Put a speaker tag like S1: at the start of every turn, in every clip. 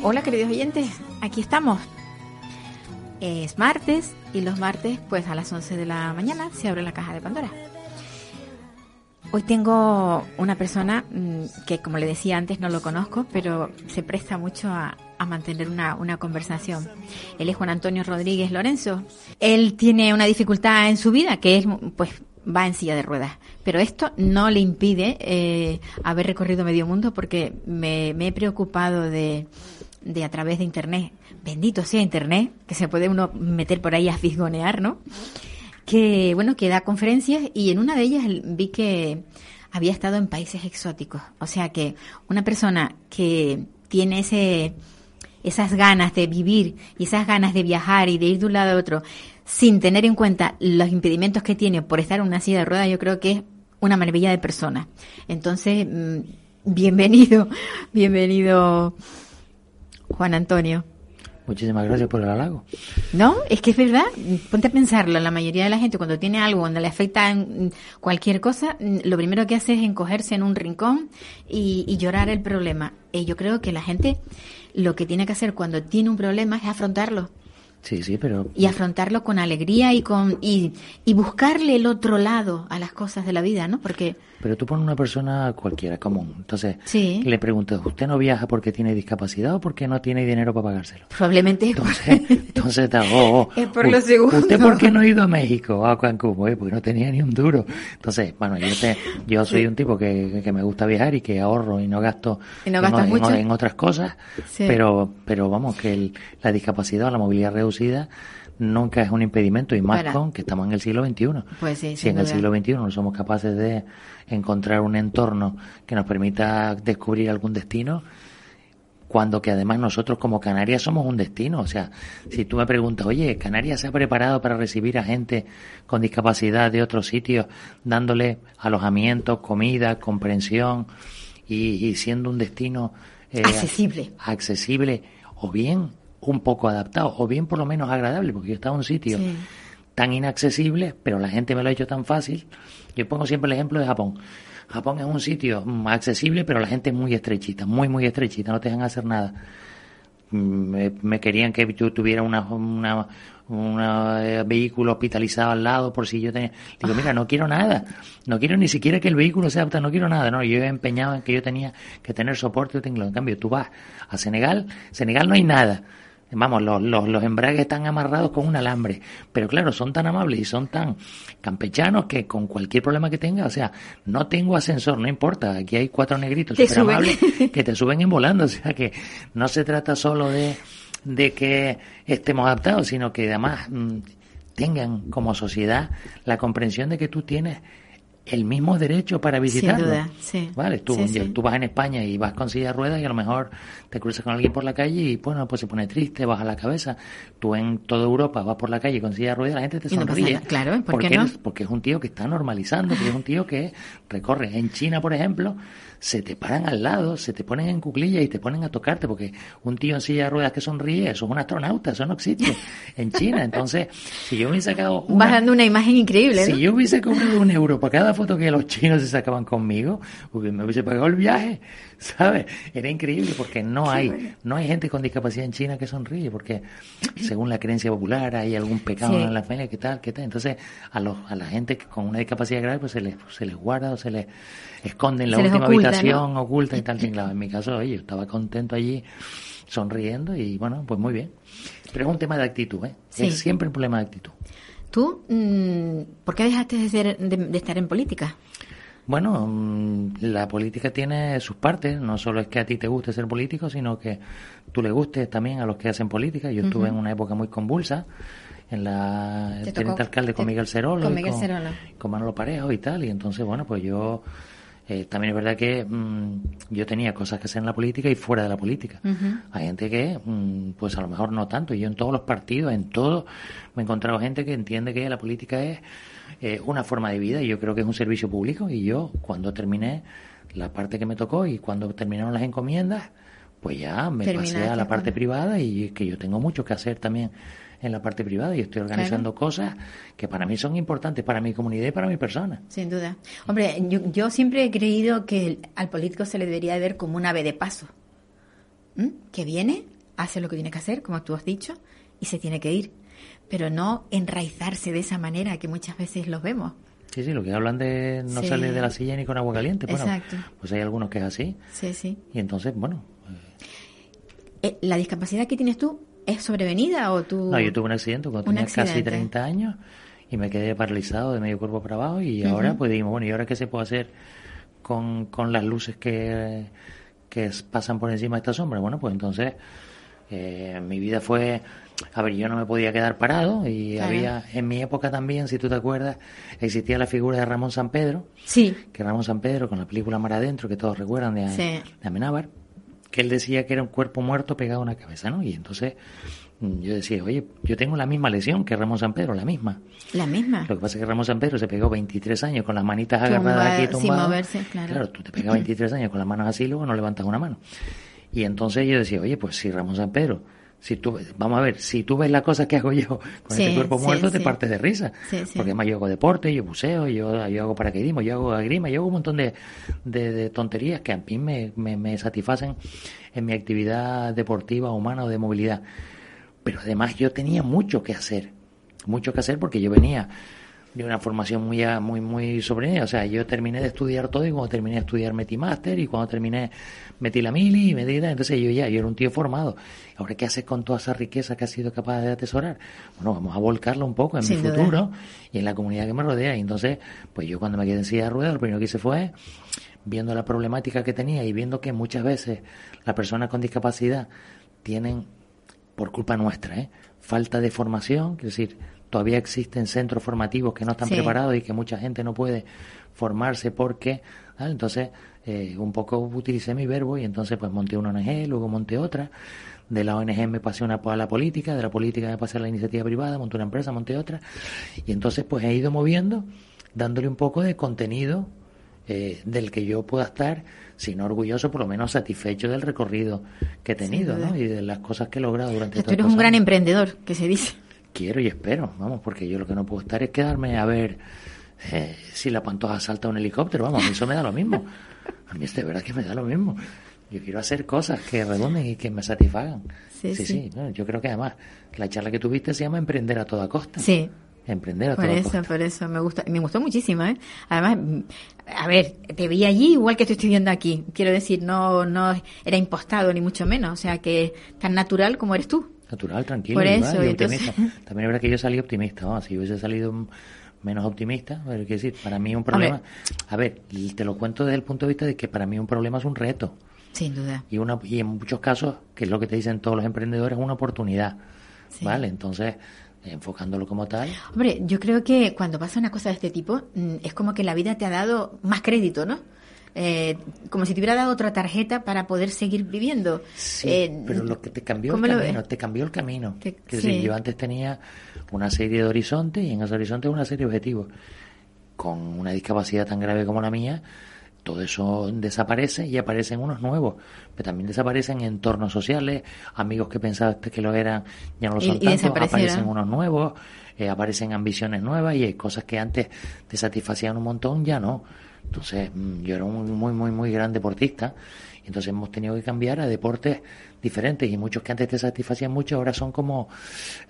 S1: Hola queridos oyentes, aquí estamos. Es martes y los martes pues a las 11 de la mañana se abre la caja de Pandora. Hoy tengo una persona mm, que como le decía antes no lo conozco, pero se presta mucho a, a mantener una, una conversación. Él es Juan Antonio Rodríguez Lorenzo. Él tiene una dificultad en su vida que es pues va en silla de ruedas. Pero esto no le impide eh, haber recorrido medio mundo porque me, me he preocupado de, de a través de Internet, bendito sea Internet, que se puede uno meter por ahí a fisgonear, ¿no? Que, bueno, que da conferencias y en una de ellas vi que había estado en países exóticos. O sea que una persona que tiene ese, esas ganas de vivir y esas ganas de viajar y de ir de un lado a otro sin tener en cuenta los impedimentos que tiene por estar en una silla de ruedas, yo creo que es una maravilla de persona. Entonces, mm, bienvenido, bienvenido Juan Antonio.
S2: Muchísimas gracias por el halago.
S1: No, es que es verdad. Ponte a pensarlo. La mayoría de la gente cuando tiene algo, cuando le afecta cualquier cosa, lo primero que hace es encogerse en un rincón y, y llorar el problema. Y yo creo que la gente lo que tiene que hacer cuando tiene un problema es afrontarlo
S2: Sí, sí, pero
S1: y afrontarlo con alegría y con y, y buscarle el otro lado a las cosas de la vida, ¿no? Porque
S2: pero tú pones una persona cualquiera común. Entonces,
S1: Sí.
S2: le preguntas, ¿usted no viaja porque tiene discapacidad o porque no tiene dinero para pagárselo?
S1: probablemente
S2: Entonces, entonces te hago,
S1: Es por lo segundo.
S2: ¿Usted por qué no ha ido a México a Cancún? Oye, porque no tenía ni un duro. Entonces, bueno, yo, te- yo soy un tipo que, que me gusta viajar y que ahorro y no gasto
S1: Y no
S2: en,
S1: gastas
S2: en-
S1: mucho.
S2: en otras cosas,
S1: Sí.
S2: pero, pero vamos, que el- la discapacidad o la movilidad reducida nunca es un impedimento y más
S1: Para.
S2: con que estamos en el siglo XXI.
S1: Pues sí,
S2: si en el siglo XXI no somos capaces de encontrar un entorno que nos permita descubrir algún destino, cuando que además nosotros como Canarias somos un destino. O sea, si tú me preguntas, oye, ¿Canarias se ha preparado para recibir a gente con discapacidad de otros sitios, dándole alojamiento, comida, comprensión y, y siendo un destino eh,
S1: Accesible.
S2: accesible o bien un poco adaptado o bien por lo menos agradable, porque yo estaba en un sitio
S1: Sí.
S2: tan inaccesible, pero la gente me lo ha hecho tan fácil. Yo pongo siempre el ejemplo de Japón. Japón es un sitio accesible, pero la gente es muy estrechita, muy, muy estrechita, no te dejan hacer nada. Mm, Me, me querían que yo tuviera una, una, una, eh, vehículo hospitalizado al lado por si yo tenía... Digo, mira, no quiero nada, no quiero ni siquiera que el vehículo sea apto, no quiero nada, no, yo he empeñado en que yo tenía que tener soporte, en cambio tú vas a Senegal, Senegal no hay nada, Vamos, los, los, los embragues están amarrados con un alambre. Pero claro, son tan amables y son tan campechanos que con cualquier problema que tenga, o sea, no tengo ascensor, no importa. Aquí hay cuatro negritos
S1: suben.
S2: amables que te suben en volando. O sea, que no se trata solo de, de que estemos adaptados, sino que además mm, tengan como sociedad la comprensión de que tú tienes el mismo derecho para visitarlo.
S1: duda, sí.
S2: Vale, tú,
S1: Sí, sí.
S2: tú vas en España y vas con silla de ruedas y a lo mejor te cruzas con alguien por la calle y bueno, pues se pone triste, baja la cabeza. Tú en toda Europa vas por la calle con silla de ruedas y la gente te
S1: no
S2: sonríe.
S1: nada. Claro, ¿por
S2: porque
S1: qué no?
S2: porque es un tío que está normalizando, porque es un tío que recorre. En China, por ejemplo, se te paran al lado, se te ponen en cuclillas y te ponen a tocarte, porque un tío en silla de ruedas que sonríe, eso es un astronauta, eso no existe en China. Entonces, si yo hubiese sacado
S1: vas
S2: una,
S1: dando una imagen increíble, ¿no?
S2: si yo hubiese cobrado un euro por cada foto que los chinos se sacaban conmigo, pues me hubiese pagado el viaje, ¿sabes? Era increíble porque no hay, no hay gente con discapacidad en China que sonríe, porque según la creencia popular hay algún pecado
S1: Sí.
S2: en la familia, ¿qué tal? ¿Qué tal? Entonces, a los, a la gente que con una discapacidad grave, pues se les, se les guarda o se les esconde en la
S1: Se
S2: última
S1: oculta,
S2: habitación,
S1: ¿no?
S2: oculta y tal. y claro, en mi caso, oye, yo estaba contento allí, sonriendo y bueno, pues muy bien. Pero es un tema de actitud, ¿eh?
S1: Sí.
S2: Es siempre un problema de actitud.
S1: Tú, mm, ¿por qué dejaste de, ser- de- de estar en política?
S2: Bueno, mm, la política tiene sus partes, no solo es que a ti te guste ser político, sino que tú le gustes también a los que hacen política. Yo estuve en una época muy convulsa, en la el teniente alcalde con Miguel Cerolo,
S1: con
S2: y
S1: Miguel Cerolo.
S2: con Manolo Parejo y tal, y entonces, bueno, pues yo Eh, también es verdad que mm, yo tenía cosas que hacer en la política y fuera de la política. Hay gente que, mm, pues a lo mejor no tanto. Yo en todos los partidos, en todo, me he encontrado gente que entiende que la política es eh, una forma de vida y yo creo que es un servicio público. Y yo, cuando terminé la parte que me tocó y cuando terminaron las encomiendas, pues ya me pasé a la parte privada y que yo tengo mucho que hacer también en la parte privada y estoy organizando cosas que para mí son importantes, para mi comunidad y para mi persona.
S1: Sin duda. Hombre, yo, yo siempre he creído que al político se le debería ver como un ave de paso. ¿Mm? Que viene, hace lo que tiene que hacer, como tú has dicho, y se tiene que ir. Pero no enraizarse de esa manera que muchas veces los vemos.
S2: Sí, sí, lo que hablan de no
S1: Sí.
S2: sale de la silla ni con agua caliente. Bueno,
S1: Exacto.
S2: pues hay algunos que es así.
S1: Sí, sí.
S2: Y entonces, bueno,
S1: Eh, ¿La discapacidad que tienes tú es sobrevenida o tú...?
S2: no, yo tuve un accidente cuando
S1: Un
S2: tenía casi
S1: accidente.
S2: 30 años y me quedé paralizado de medio cuerpo para abajo y ahora pues dijimos, bueno, ¿y ahora qué se puede hacer con, con las luces que, que pasan por encima de esta sombra? Bueno, pues entonces eh, mi vida fue, a ver, yo no me podía quedar parado y
S1: Claro.
S2: había, en mi época también, si tú te acuerdas, existía la figura de Ramón San Pedro,
S1: Sí,
S2: que Ramón San Pedro con la película Mar Adentro, que todos recuerdan de,
S1: Sí.
S2: de Amenábar, que él decía que era un cuerpo muerto pegado a una cabeza, ¿no? Y entonces mm, yo decía, oye, yo tengo la misma lesión que Ramón San Pedro, la misma.
S1: la misma.
S2: Lo que pasa es que Ramón San Pedro se pegó 23 años con las manitas
S1: Tumba-
S2: agarradas aquí
S1: sin
S2: tumbadas.
S1: moverse, claro.
S2: tú te pegas 23 años con las manos así, luego no levantas una mano. Y entonces yo decía, oye, pues si Ramón San Pedro, si tú, vamos a ver, si tú ves las cosas que hago yo con
S1: Sí,
S2: este cuerpo
S1: sí,
S2: muerto, te partes de risa. Porque además yo hago deporte, yo buceo, yo, yo hago paracaidismo, yo hago agrima, yo hago un montón de, de, de tonterías que a mí me, me, me satisfacen en mi actividad deportiva, humana o de movilidad. Pero además yo tenía mucho que hacer, mucho que hacer porque yo venía de una formación muy muy muy sobrevenida. O sea, yo terminé de estudiar todo y cuando terminé de estudiar metí máster y cuando terminé metí la mili y metí la- entonces yo ya, yo era un tío formado. Ahora, ¿qué haces con toda esa riqueza que has sido capaz de atesorar? Bueno, vamos a volcarla un poco en
S1: Sin
S2: mi
S1: duda.
S2: futuro y en la comunidad que me rodea. Y entonces, pues yo cuando me quedé en silla de ruedas, lo primero que hice fue, viendo la problemática que tenía y viendo que muchas veces las personas con discapacidad tienen por culpa nuestra, ¿eh? falta de formación, es decir, todavía existen centros formativos que no están
S1: Sí.
S2: preparados y que mucha gente no puede formarse porque, ¿vale? entonces eh, un poco utilicé mi verbo y entonces pues monté una ONG, luego monté otra, de la ONG me pasé una, a la política, de la política me pasé a la iniciativa privada, monté una empresa, monté otra y entonces pues he ido moviendo, dándole un poco de contenido eh, del que yo pueda estar, si no orgulloso, por lo menos satisfecho del recorrido que he tenido. Y de las cosas que he logrado durante
S1: Tú
S2: estos
S1: eres un gran
S2: años.
S1: emprendedor, que se dice.
S2: Quiero y espero, vamos, porque yo lo que no puedo estar es quedarme a ver eh, si la pantoja salta un helicóptero, vamos, a mí eso me da lo mismo. A mí es de verdad que me da lo mismo. Yo quiero hacer cosas que redunden y que me satisfagan.
S1: Sí,
S2: sí,
S1: sí.
S2: yo creo que además la charla que tuviste se llama Emprender a toda costa.
S1: Sí,
S2: Emprender a
S1: por
S2: toda
S1: eso,
S2: costa.
S1: por eso me gusta, me gustó muchísimo, ¿eh? Además, a ver, te vi allí igual que te estoy viendo aquí. Quiero decir, no, no era impostado ni mucho menos, o sea que tan natural como eres tú.
S2: Natural, tranquilo.
S1: Por eso,
S2: y
S1: entonces-.
S2: También es verdad que yo salí optimista, si hubiese salido menos optimista, pero quiero decir, para mí un problema, a ver, te lo cuento desde el punto de vista de que para mí un problema es un reto
S1: Sin duda.
S2: y una y en muchos casos, que es lo que te dicen todos los emprendedores, una oportunidad,
S1: Sí.
S2: ¿vale? Entonces, enfocándolo como tal,
S1: Hombre, yo creo que cuando pasa una cosa de este tipo, mm, es como que la vida te ha dado más crédito, ¿no? Eh, como si te hubiera dado otra tarjeta para poder seguir viviendo.
S2: Sí,
S1: Eh,
S2: pero lo que te cambió el
S1: ¿cómo lo
S2: camino, te cambió el camino.
S1: Te- sí.
S2: yo antes tenía una serie de horizontes y en esos horizontes una serie de objetivos. Con una discapacidad tan grave como la mía, todo eso desaparece y aparecen unos nuevos. Pero también desaparecen entornos sociales, amigos que pensabas que lo eran, ya no lo son tanto, aparecen unos nuevos, eh, aparecen ambiciones nuevas y hay cosas que antes te satisfacían un montón, ya no. Entonces, mm, yo era un muy, muy, muy gran deportista. y Entonces hemos tenido que cambiar a deportes diferentes y muchos que antes te satisfacían mucho ahora son como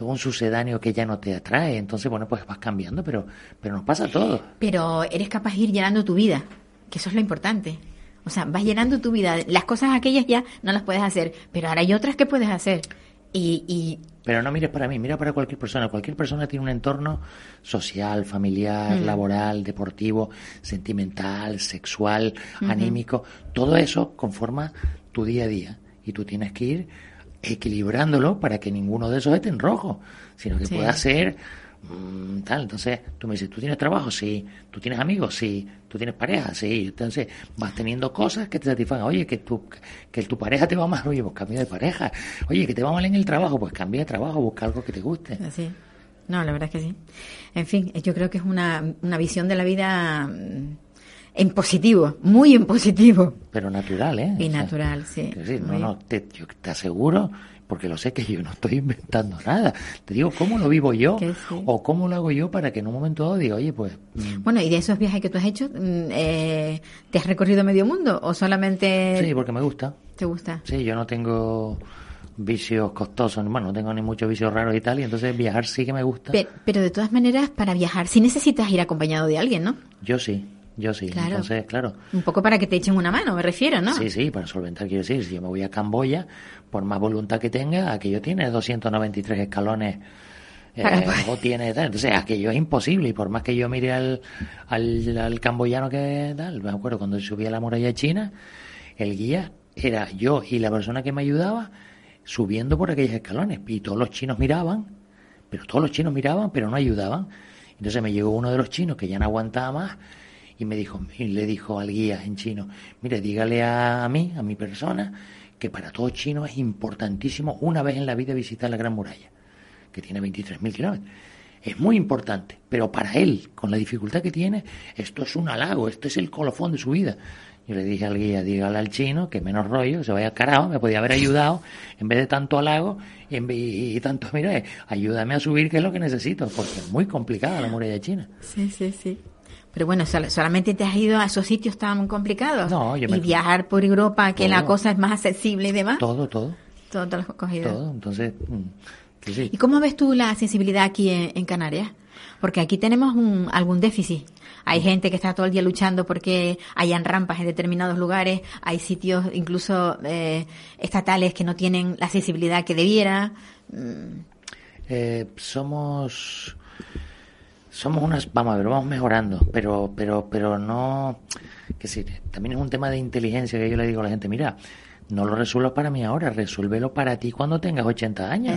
S2: un sucedáneo que ya no te atrae. Entonces, bueno, pues vas cambiando, pero, pero nos pasa a todos.
S1: Pero eres capaz de ir llenando tu vida, que eso es lo importante. O sea, vas llenando tu vida. Las cosas aquellas ya no las puedes hacer, pero ahora hay otras que puedes hacer. Y, y
S2: Pero no mires para mí, mira para cualquier persona. Cualquier persona tiene un entorno social, familiar, laboral, deportivo, sentimental, sexual, anímico. Todo eso conforma tu día a día. Y tú tienes que ir equilibrándolo para que ninguno de esos esté en rojo, sino que
S1: Sí.
S2: pueda ser Mm, tal, entonces tú me dices, ¿tú tienes trabajo? Sí. ¿Tú tienes amigos? Sí. ¿Tú tienes pareja? Sí. Entonces vas teniendo cosas que te satisfagan. Oye, que tu, que tu pareja te va mal, oye, pues cambia de pareja. Oye, que te va mal en el trabajo, pues cambia de trabajo, busca algo que te guste.
S1: Así. No, la verdad es que sí. En fin, yo creo que es una, una visión de la vida mm, en positivo, muy en positivo.
S2: Pero natural, ¿eh?
S1: Y
S2: O sea,
S1: natural, sí.
S2: sí, no, no, te, yo te aseguro, porque lo sé que yo no estoy inventando nada. Te digo cómo lo vivo yo
S1: sí.
S2: o cómo lo hago yo para que en un momento dado diga, oye, pues mm,
S1: Bueno, y de esos viajes que tú has hecho, mm, eh, ¿te has recorrido medio mundo o solamente
S2: sí, porque me gusta.
S1: te gusta?
S2: Sí, yo no tengo vicios costosos, bueno, no tengo ni muchos vicios raros y tal, y entonces viajar sí que me gusta.
S1: Pe- Pero, de todas maneras, para viajar, sí necesitas ir acompañado de alguien, ¿no?
S2: Yo sí, yo sí.
S1: Claro.
S2: Entonces, claro.
S1: Un poco para que te echen una mano, me refiero, ¿no?
S2: Sí, sí, para solventar, quiero decir, si yo me voy a Camboya, por más voluntad que tenga, aquello tiene 293 escalones. eh,
S1: Para-
S2: o tiene tal. entonces aquello es imposible y por más que yo mire al, al, al camboyano que tal me acuerdo cuando subí a la muralla china el guía era yo y la persona que me ayudaba subiendo por aquellos escalones y todos los chinos miraban pero todos los chinos miraban pero no ayudaban entonces me llegó uno de los chinos que ya no aguantaba más y me dijo y le dijo al guía en chino mire dígale a, mí a mi persona que para todo chino es importantísimo una vez en la vida visitar la gran muralla que tiene 23.000 kilómetros es muy importante, pero para él, con la dificultad que tiene, esto es un halago, esto es el colofón de su vida. Yo le dije al guía, dígale al chino que menos rollo, se vaya carajo, me podía haber ayudado, en vez de tanto halago y, en vez- y tanto, mira, eh, ayúdame a subir, que es lo que necesito, porque es muy complicada la muralla china.
S1: Sí, sí, sí. Pero bueno, sol- solamente te has ido a esos sitios tan complicados.
S2: No, yo
S1: y
S2: me-
S1: viajar por Europa, que la
S2: Todo.
S1: cosa es más accesible y demás.
S2: Todo, todo,
S1: Todo lo has cogido.
S2: todo. Entonces, mm, sí.
S1: ¿Y cómo ves tú la sensibilidad aquí en, en Canarias? Porque aquí tenemos un, algún déficit. Hay gente que está todo el día luchando porque hayan rampas en determinados lugares, hay sitios incluso eh, estatales que no tienen la accesibilidad que debiera. Mm,
S2: Eh, somos somos unas vamos a ver vamos mejorando pero pero pero no que sí también es un tema de inteligencia que yo le digo a la gente mira no lo resuelvas para mí ahora resuélvelo para ti cuando tengas 80 años.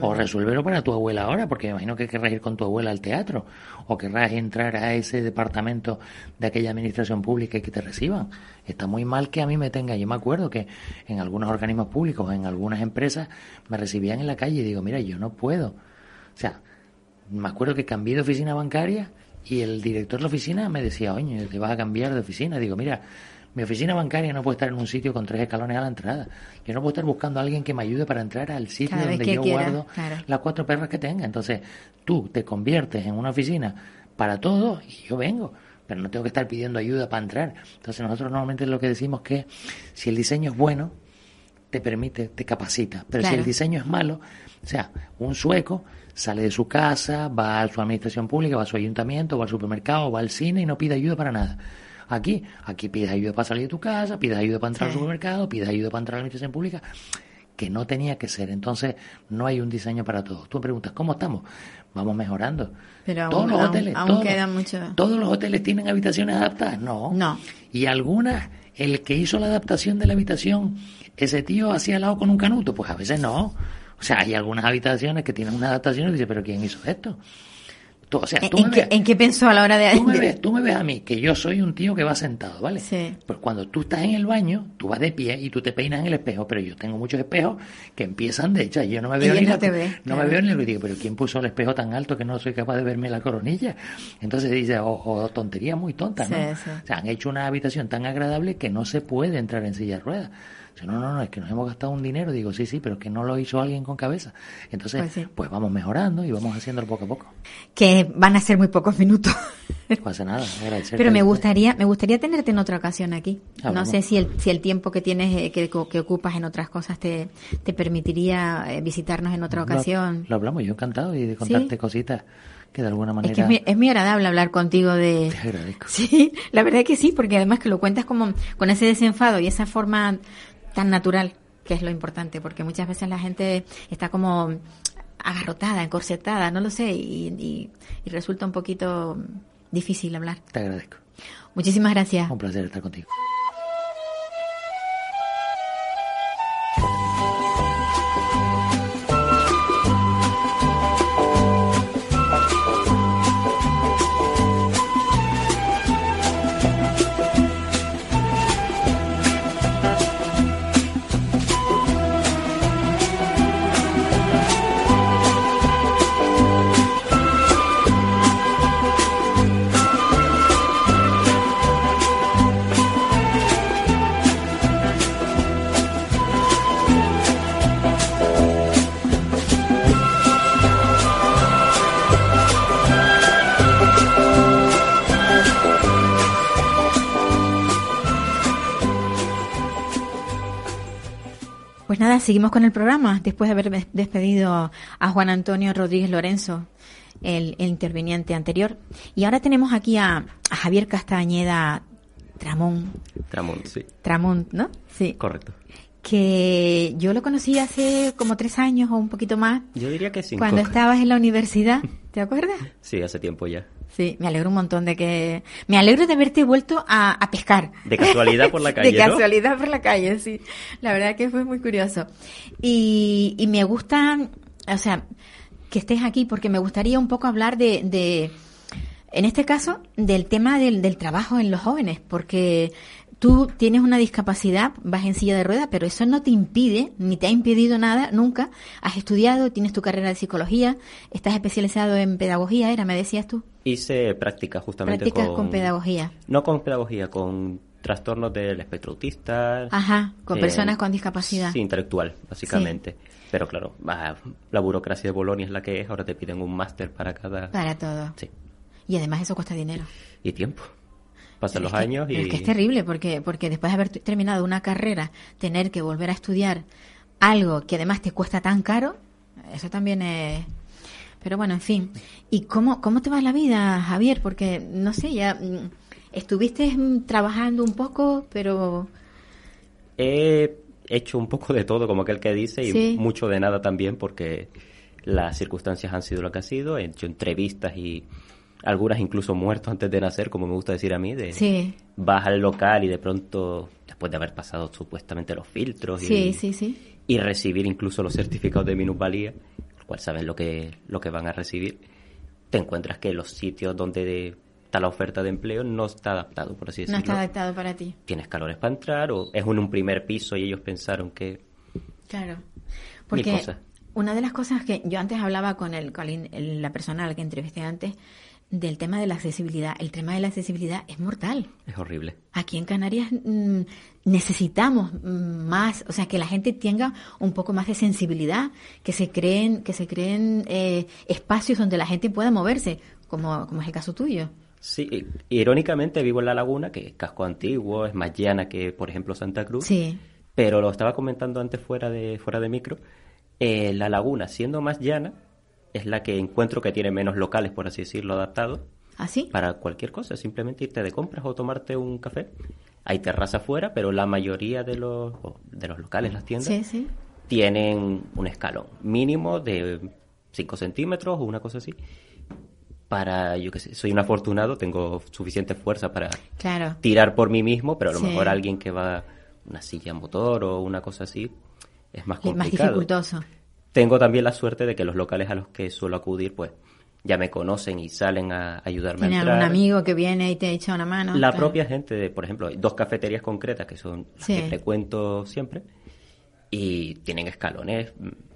S2: O resuélvelo para tu abuela ahora porque me imagino que querrás ir con tu abuela al teatro o querrás entrar a ese departamento de aquella administración pública y que te reciban. Está muy mal que a mí me tenga yo me acuerdo que en algunos organismos públicos en algunas empresas me recibían en la calle y digo mira yo no puedo o sea, me acuerdo que cambié de oficina bancaria y el director de la oficina me decía, oye, te vas a cambiar de oficina. Digo, mira, mi oficina bancaria no puede estar en un sitio con tres escalones a la entrada. Yo no puedo estar buscando a alguien que me ayude para entrar al sitio
S1: Cada
S2: donde yo
S1: quiera,
S2: guardo
S1: claro.
S2: las cuatro perras que tenga. Entonces, tú te conviertes en una oficina para todo y yo vengo. Pero no tengo que estar pidiendo ayuda para entrar. Entonces, nosotros normalmente lo que decimos que si el diseño es bueno, te permite, te capacita. Pero si el diseño es malo, o sea, un sueco sale de su casa, va a su administración pública, va a su ayuntamiento, va al supermercado, va al cine y no pide ayuda para nada. Aquí, aquí pides ayuda para salir de tu casa, pides ayuda para entrar
S1: Sí.
S2: al supermercado, pides ayuda para entrar a la administración pública, que no tenía que ser. Entonces, no hay un diseño para todos. Tú me preguntas, ¿cómo estamos? Vamos mejorando.
S1: Pero aún-
S2: todos los
S1: aún-
S2: hoteles,
S1: aún
S2: todos,
S1: queda mucho.
S2: todos los hoteles tienen habitaciones adaptadas. No.
S1: No.
S2: Y algunas, el que hizo la adaptación de la habitación, ese tío hacía al lado con un canuto, pues a veces no. O sea, hay algunas habitaciones que tienen una adaptación y dices, pero ¿quién hizo esto? Tú, o sea,
S1: ¿En,
S2: tú
S1: en
S2: me
S1: qué,
S2: ves-
S1: en qué pensó a la hora de...?
S2: Tú me, ves, tú me ves a mí, que yo soy un tío que va sentado, ¿vale?
S1: Sí.
S2: Pues cuando tú estás en el baño, tú vas de pie y tú te peinas en el espejo, pero yo tengo muchos espejos que empiezan de hecho, yo no me veo ni
S1: no
S2: la-
S1: ves,
S2: no
S1: claro.
S2: me veo ni lo digo, pero ¿quién puso el espejo tan alto que no soy capaz de verme la coronilla? Entonces dice, o, o tonterías muy tontas, ¿no?
S1: Sí, sí.
S2: O sea, han hecho una habitación tan agradable que no se puede entrar en silla de ruedas. Dice, no, no, no, es que nos hemos gastado un dinero. Digo, sí, sí, pero es que no lo hizo alguien con cabeza. Entonces,
S1: Pues
S2: pues,
S1: sí.
S2: vamos mejorando y vamos haciéndolo poco a poco.
S1: Que van a ser muy pocos minutos.
S2: No pasa nada, agradecerte
S1: Pero me gustaría, me gustaría tenerte en otra ocasión aquí.
S2: Ah,
S1: no sé si el, si el tiempo que tienes, eh, que, que ocupas en otras cosas te, te permitiría eh, visitarnos en otra
S2: Lo-
S1: ocasión.
S2: Lo, hablamos, yo encantado y de contarte cositas que de alguna manera
S1: Es que es muy, es muy agradable hablar contigo de...
S2: te agradezco.
S1: Sí, la verdad que sí, porque además que lo cuentas como con ese desenfado y esa forma tan natural, que es lo importante, porque muchas veces la gente está como agarrotada, encorsetada, no lo sé, y, y- y resulta un poquito difícil hablar.
S2: Te agradezco.
S1: Muchísimas gracias.
S2: Un placer estar contigo.
S1: Seguimos con el programa después de haber des- despedido a Juan Antonio Rodríguez Lorenzo, el, el interviniente anterior. Y ahora tenemos aquí a, a Javier Castañeda Tramón,
S3: Tramont, sí.
S1: Tramón, ¿no? Sí.
S3: Correcto.
S1: Que yo lo conocí hace como tres años o un poquito más,
S3: Yo diría que cinco.
S1: cuando estabas en la universidad, ¿te acuerdas?
S3: Sí, hace tiempo ya.
S1: Sí, me alegro un montón de que... Me alegro de haberte vuelto a, a pescar.
S3: De casualidad por la calle,
S1: de
S3: ¿no?
S1: casualidad por la calle, sí. La verdad que fue muy curioso. Y, y me gusta, o sea, que estés aquí porque me gustaría un poco hablar de, de en este caso, del tema del, del trabajo en los jóvenes, porque tú tienes una discapacidad, vas en silla de ruedas, pero eso no te impide, ni te ha impedido nada, nunca. Has estudiado, tienes tu carrera de psicología, estás especializado en pedagogía, era, me decías tú.
S3: Hice prácticas justamente
S1: Practicas
S3: con...
S1: con pedagogía.
S3: No con pedagogía, con trastornos del espectro autista.
S1: Ajá, con
S3: eh,
S1: personas con discapacidad.
S3: Sí, intelectual, básicamente. Pero claro, la burocracia de Bolonia es la que es, ahora te piden un máster para cada...
S1: Para todo.
S3: Sí,
S1: Y además eso cuesta dinero.
S3: y tiempo. Pasan los
S1: que-
S3: años y...
S1: es que es terrible porque, porque después de haber terminado una carrera, tener que volver a estudiar algo que además te cuesta tan caro, eso también es... Pero bueno, en fin. ¿Y cómo, cómo te va la vida, Javier? Porque, no sé, ya mm, estuviste trabajando un poco, pero...
S3: He hecho un poco de todo, como aquel que dice, y
S1: Sí.
S3: mucho de nada también, porque las circunstancias han sido lo que ha sido. He hecho entrevistas y algunas incluso muerto antes de nacer, como me gusta decir a mí, de
S1: Sí,
S3: vas al local y de pronto, después de haber pasado supuestamente los filtros
S1: sí,
S3: y,
S1: sí, sí.
S3: y recibir incluso los certificados de minusvalía, el cual sabes lo que, lo que van a recibir, te encuentras que los sitios donde está la oferta de empleo no está adaptado, por así
S1: No
S3: decirlo.
S1: está adaptado para ti.
S3: Tienes calores para entrar o es en un primer piso y ellos pensaron que...
S1: Claro. Porque una de las cosas que yo antes hablaba con, el, con la persona a la que entrevisté antes del tema de la accesibilidad. El tema de la accesibilidad es mortal.
S3: Es horrible.
S1: Aquí en Canarias mm, necesitamos mm, más, o sea, que la gente tenga un poco más de sensibilidad, que se creen, que se creen eh, espacios donde la gente pueda moverse, como, como es el caso tuyo.
S3: Sí, irónicamente vivo en La Laguna, que es casco antiguo, es más llana que, por ejemplo, Santa Cruz.
S1: Sí,
S3: Pero lo estaba comentando antes fuera de, fuera de micro. eh, la Laguna, siendo más llana, es la que encuentro que tiene menos locales, por así decirlo, adaptados
S1: así.
S3: para cualquier cosa. Simplemente irte de compras o tomarte un café. Hay terraza afuera, pero la mayoría de los, de los locales, las tiendas,
S1: Sí, sí.
S3: tienen un escalón mínimo de 5 centímetros o una cosa así. Para, yo que sé, soy un afortunado, tengo suficiente fuerza para
S1: Claro.
S3: tirar por mí mismo, pero a lo
S1: Sí.
S3: mejor alguien que va una silla motor o una cosa así es más
S1: Es
S3: complicado.
S1: más dificultoso.
S3: Tengo también la suerte de que los locales a los que suelo acudir, pues ya me conocen y salen a ayudarme
S1: Tiene
S3: a entrar.
S1: algún amigo que viene y te echa una mano.
S3: La propia gente, de, por ejemplo, hay dos cafeterías concretas que son las
S1: Sí.
S3: que frecuento siempre y tienen escalones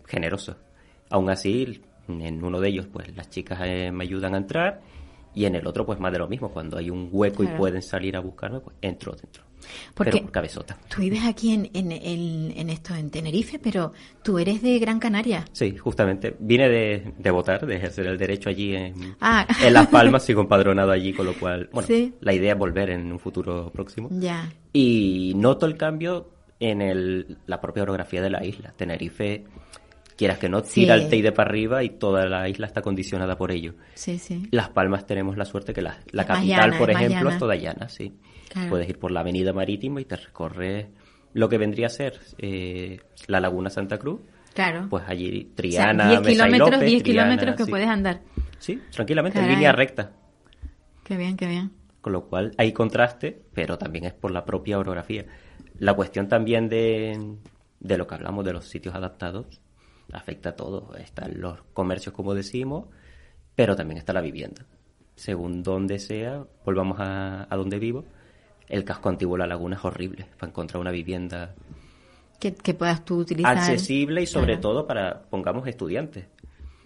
S3: generosos. Aún así, en uno de ellos, pues las chicas eh, me ayudan a entrar y en el otro, pues más de lo mismo. Cuando hay un hueco
S1: Claro.
S3: y pueden salir a buscarme, pues entro dentro.
S1: Porque-
S3: Pero por cabezota.
S1: Tú vives aquí en, en, en- en esto, en Tenerife, pero tú eres de Gran Canaria.
S3: Sí, justamente. Vine de, de votar, de ejercer el derecho allí en,
S1: Ah.
S3: en Las Palmas, sigo empadronado allí, con lo cual, bueno,
S1: Sí.
S3: la idea es volver en un futuro próximo.
S1: Ya.
S3: Y noto el cambio en el, la propia orografía de la isla. Tenerife, quieras que no,
S1: Sí.
S3: tira el Teide para arriba y toda la isla está condicionada por ello.
S1: Sí, sí.
S3: Las Palmas tenemos la suerte que la, la
S1: Es
S3: capital,
S1: llana,
S3: por
S1: es
S3: ejemplo, es toda llana, sí.
S1: Claro.
S3: Puedes ir por la avenida marítima y te recorres lo que vendría a ser eh, la Laguna Santa Cruz.
S1: Claro.
S3: Pues allí
S1: O sea,
S3: Triana,
S1: 10
S3: Mesa y
S1: kilómetros,
S3: López,
S1: 10
S3: Triana,
S1: kilómetros que
S3: sí.
S1: puedes andar.
S3: Sí, tranquilamente, en
S1: Caray.
S3: línea recta.
S1: Qué bien, qué bien.
S3: Con lo cual hay contraste, pero también es por la propia orografía. La cuestión también de, de lo que hablamos de los sitios adaptados afecta a todo. Están los comercios, como decimos, pero también está la vivienda. Según donde sea, volvamos a, a donde vivo, el casco antiguo de la laguna es horrible para encontrar una vivienda
S1: Que, que puedas tú utilizar.
S3: accesible y sobre
S1: Claro.
S3: todo para, pongamos, estudiantes.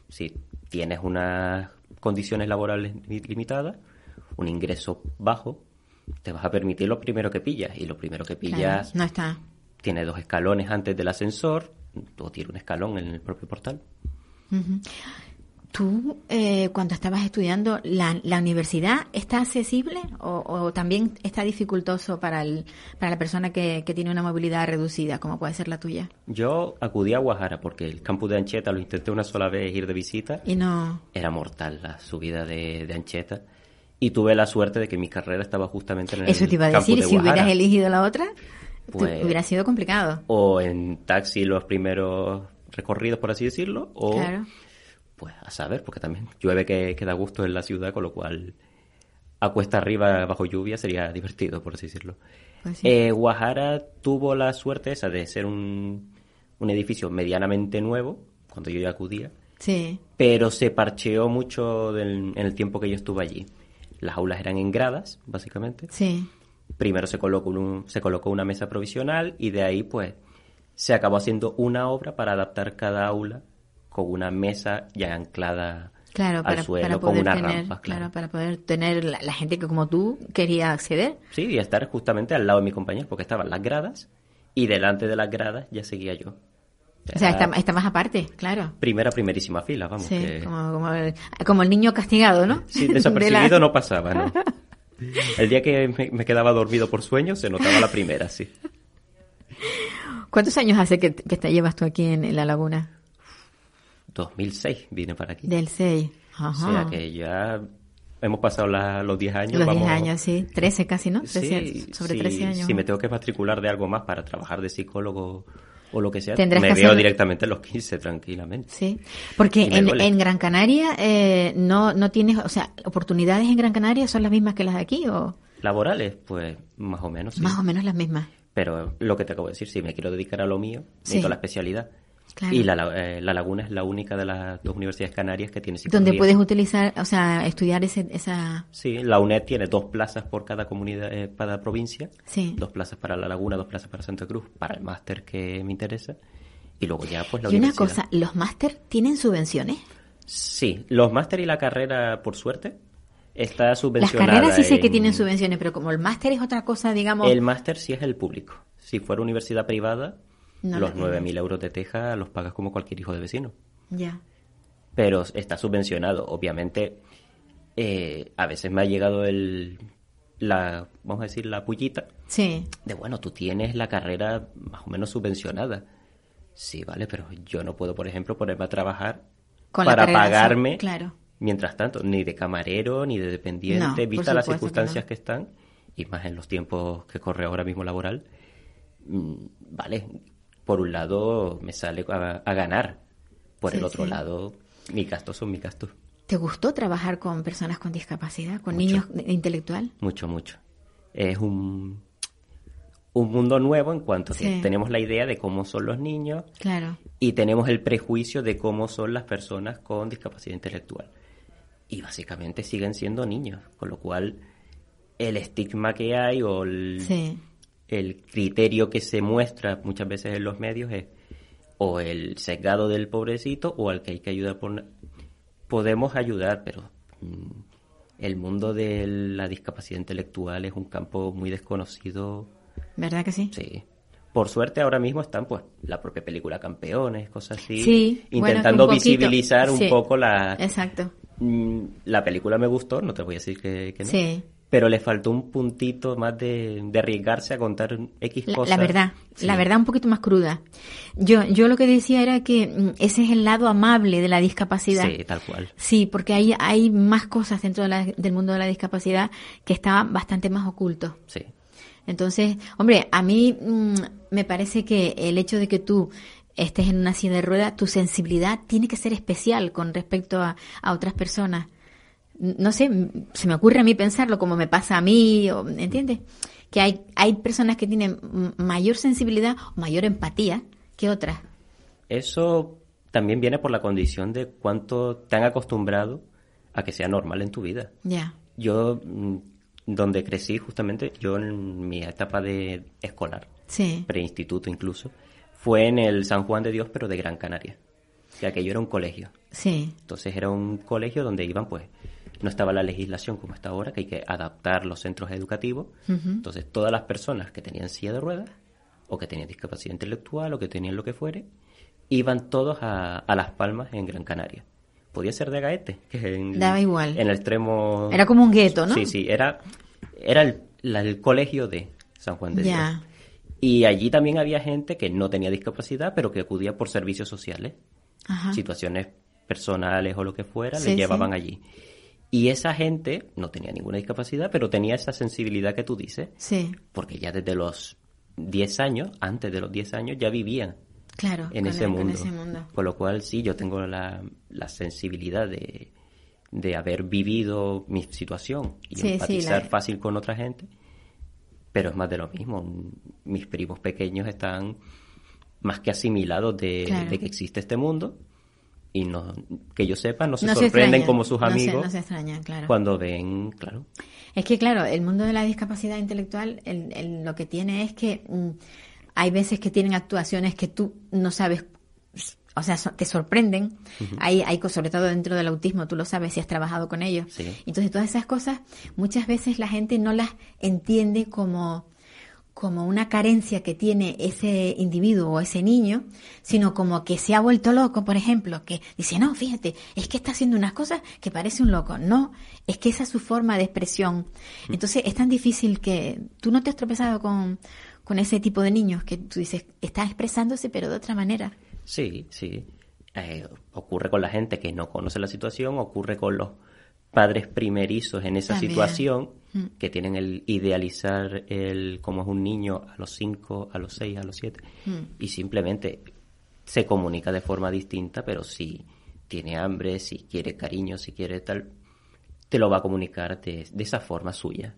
S3: Si tienes unas condiciones laborales li- limitadas, un ingreso bajo, te vas a permitir lo primero que pillas. Y lo primero que
S1: Claro,
S3: pillas
S1: No está.
S3: tiene dos escalones antes del ascensor, o tiene un escalón en el propio portal.
S1: Tú, eh, cuando estabas estudiando, ¿la, la universidad está accesible o, o también está dificultoso para, el, para la persona que, que tiene una movilidad reducida, como puede ser la tuya?
S3: Yo acudí a Guajara porque el campus de Ancheta lo intenté una sola vez ir de visita.
S1: Y no...
S3: Era mortal la subida de, de Ancheta. Y tuve la suerte de que mi carrera estaba justamente en el
S1: Eso te iba a decir,
S3: de
S1: si hubieras elegido la otra,
S3: Pues-
S1: hubiera sido complicado.
S3: O en taxi los primeros recorridos, por así decirlo, o
S1: Claro.
S3: pues a saber, porque también llueve que, que da gusto en la ciudad, con lo cual a cuesta arriba bajo lluvia sería divertido, por así decirlo.
S1: Pues sí.
S3: Eh, Guajara tuvo la suerte esa de ser un, un edificio medianamente nuevo, cuando yo ya acudía,
S1: Sí,
S3: pero se parcheó mucho del- en el tiempo que yo estuve allí. Las aulas eran en gradas, básicamente.
S1: sí.
S3: Primero se colocó, un- se colocó una mesa provisional y de ahí pues se acabó haciendo una obra para adaptar cada aula con una mesa ya anclada
S1: Claro,
S3: al
S1: para,
S3: suelo
S1: para
S3: con una
S1: tener,
S3: rampa,
S1: claro.
S3: claro.
S1: para poder tener la, la gente que como tú quería acceder.
S3: Sí, y estar justamente al lado de mi compañero porque estaban las gradas y delante de las gradas ya seguía yo.
S1: O sea, está, está más aparte, claro.
S3: Primera, primerísima fila, vamos.
S1: Sí,
S3: que-
S1: como, como, el, como el niño castigado, ¿no?
S3: Sí,
S1: De
S3: desapercibido
S1: la-
S3: no pasaba, ¿no? El día que me, me quedaba dormido por sueño se notaba la primera, sí.
S1: ¿Cuántos años hace que, que te llevas tú aquí en, en la laguna?
S3: 2006 vine para aquí.
S1: Del 6.
S3: O
S1: Ajá.
S3: sea que ya hemos pasado la- los 10 años.
S1: Los 10
S3: vamos-
S1: años, sí. 13 casi, ¿no? 13,
S3: Sí,
S1: sobre
S3: sí,
S1: 13 años.
S3: Si me tengo que matricular de algo más para trabajar de psicólogo o lo que sea,
S1: Tendrás
S3: me
S1: que
S3: veo
S1: hacer-
S3: directamente en los 15 tranquilamente.
S1: Sí, porque en, en Gran Canaria eh, no, no tienes, o sea, oportunidades en Gran Canaria son las mismas que las de aquí o
S3: Laborales, pues más o menos, sí.
S1: más o menos las mismas.
S3: Pero lo que te acabo de decir, si me quiero dedicar a lo mío,
S1: Sí.
S3: necesito la especialidad.
S1: Claro.
S3: Y la, eh, la Laguna es la única de las dos universidades canarias que tiene
S1: Donde
S3: psicología.
S1: puedes utilizar, o sea, estudiar ese, esa...
S3: Sí, la UNED tiene dos plazas por cada comunidad, eh, cada provincia.
S1: Sí.
S3: Dos plazas para La Laguna, dos plazas para Santa Cruz, para el máster que me interesa. Y luego ya, pues, la
S1: Y una cosa, ¿los máster tienen subvenciones?
S3: Sí, los máster y la carrera, por suerte, está
S1: Las
S3: subvencionada.
S1: carreras sí sé que
S3: en-
S1: tienen subvenciones, pero como el máster es otra cosa, digamos...
S3: El máster sí es el público. Si fuera universidad privada,
S1: No
S3: los
S1: lo tiene.
S3: 9.000 euros de teja los pagas como cualquier hijo de vecino.
S1: Ya.
S3: Pero está subvencionado. Obviamente, eh, a veces me ha llegado el, la, vamos a decir, la pullita
S1: Sí,
S3: de, bueno, tú tienes la carrera más o menos subvencionada. Sí, vale, pero yo no puedo, por ejemplo, ponerme a trabajar
S1: Con
S3: para
S1: carrera, sí,
S3: pagarme,
S1: claro.
S3: mientras tanto, ni de camarero, ni de dependiente, vista las
S1: que
S3: circunstancias
S1: no.
S3: que, están, y más en los tiempos que corre ahora mismo laboral, mm, vale, por un lado me sale a, a ganar, por
S1: Sí,
S3: el otro
S1: sí.
S3: lado, mis gastos son mis gastos.
S1: ¿Te gustó trabajar con personas con discapacidad, con
S3: Mucho.
S1: niños intelectual?
S3: Mucho, mucho. Es un, un mundo nuevo en cuanto que
S1: Sí.
S3: tenemos la idea de cómo son los niños
S1: Claro.
S3: y tenemos el prejuicio de cómo son las personas con discapacidad intelectual. Y básicamente siguen siendo niños, con lo cual el estigma que hay o el,
S1: Sí.
S3: El criterio que se muestra muchas veces en los medios es o el sesgado del pobrecito o al que hay que ayudar por... Podemos ayudar, pero mm, el mundo de la discapacidad intelectual es un campo muy desconocido.
S1: ¿Verdad que sí?
S3: Sí. Por suerte ahora mismo están pues la propia película Campeones, cosas así,
S1: Sí,
S3: intentando
S1: un
S3: visibilizar un poco la
S1: Exacto.
S3: Mm, la película me gustó, no te voy a decir que, que no.
S1: Sí.
S3: Pero le faltó un puntito más de, de arriesgarse a contar X
S1: La,
S3: cosas.
S1: la verdad,
S3: Sí.
S1: la verdad un poquito más cruda. Yo, yo lo que decía era que mm, ese es el lado amable de la discapacidad.
S3: Sí, tal cual.
S1: Sí, porque hay, hay más cosas dentro de la- del mundo de la discapacidad que estaban bastante más ocultos.
S3: Sí.
S1: Entonces, hombre, a mí mm, me parece que el hecho de que tú estés en una silla de ruedas, tu sensibilidad tiene que ser especial con respecto a, a otras personas. No sé, se me ocurre a mí pensarlo como me pasa a mí, o- ¿entiendes? Que hay, hay personas que tienen mayor sensibilidad o mayor empatía que otras.
S3: Eso también viene por la condición de cuánto te han acostumbrado a que sea normal en tu vida.
S1: Ya,
S3: Yo, mm, donde crecí justamente, yo en mi etapa de escolar,
S1: sí,
S3: preinstituto incluso, fue en el San Juan de Dios, pero de Gran Canaria. Que aquello era un colegio.
S1: sí,
S3: Entonces era un colegio donde iban, pues, no estaba la legislación como está ahora, que hay que adaptar los centros educativos. Entonces todas las personas que tenían silla de ruedas, o que tenían discapacidad intelectual, o que tenían lo que fuere, iban todos a, a Las Palmas en Gran Canaria. podía ser de Gaete, que es en,
S1: Daba igual.
S3: en el extremo...
S1: Era como un gueto, ¿no?
S3: Sí, sí, era, era el, la- el colegio de San Juan de
S1: Ya.
S3: Dios. Y allí también había gente que no tenía discapacidad, pero que acudía por servicios sociales.
S1: Ajá.
S3: situaciones personales o lo que fuera,
S1: Sí,
S3: le llevaban
S1: sí.
S3: allí. Y esa gente no tenía ninguna discapacidad, pero tenía esa sensibilidad que tú dices,
S1: Sí,
S3: porque ya desde los 10 años, antes de los 10 años, ya vivían
S1: claro.
S3: en ese, mundo.
S1: Con ese mundo.
S3: Con lo cual, sí, yo tengo la, la sensibilidad de, de haber vivido mi situación y
S1: Sí, sí,
S3: empatizar
S1: la-
S3: fácil con otra gente, pero es más de lo mismo. Mis primos pequeños están más que asimilados de,
S1: Claro.
S3: de que existe este mundo y no que yo sepa no se
S1: No
S3: sorprenden como sus
S1: no se-
S3: amigos
S1: no se extrañan, claro.
S3: cuando ven, claro,
S1: Es que, claro, el mundo de la discapacidad intelectual el- el- lo que tiene es que mm, hay veces que tienen actuaciones que tú no sabes, o sea, so- te sorprenden. hay, hay, co- sobre todo dentro del autismo, tú lo sabes si has trabajado con ellos.
S3: Sí.
S1: Entonces, todas esas cosas, muchas veces la gente no las entiende como como una carencia que tiene ese individuo o ese niño, sino como que se ha vuelto loco, por ejemplo, que dice, no, fíjate, es que está haciendo unas cosas que parece un loco. No, es que esa es su forma de expresión. Entonces es tan difícil que tú no te has tropezado con, con ese tipo de niños que tú dices, está expresándose pero de otra manera.
S3: Sí, sí. Eh, ocurre con la gente que no conoce la situación, ocurre con los padres primerizos en esa
S1: También.
S3: situación
S1: Mm.
S3: que tienen el idealizar el cómo es un niño a los 5, a los 6, a los 7
S1: Mm.
S3: y simplemente se comunica de forma distinta, pero si tiene hambre, si quiere cariño, si quiere tal, te lo va a comunicar de, de esa forma suya,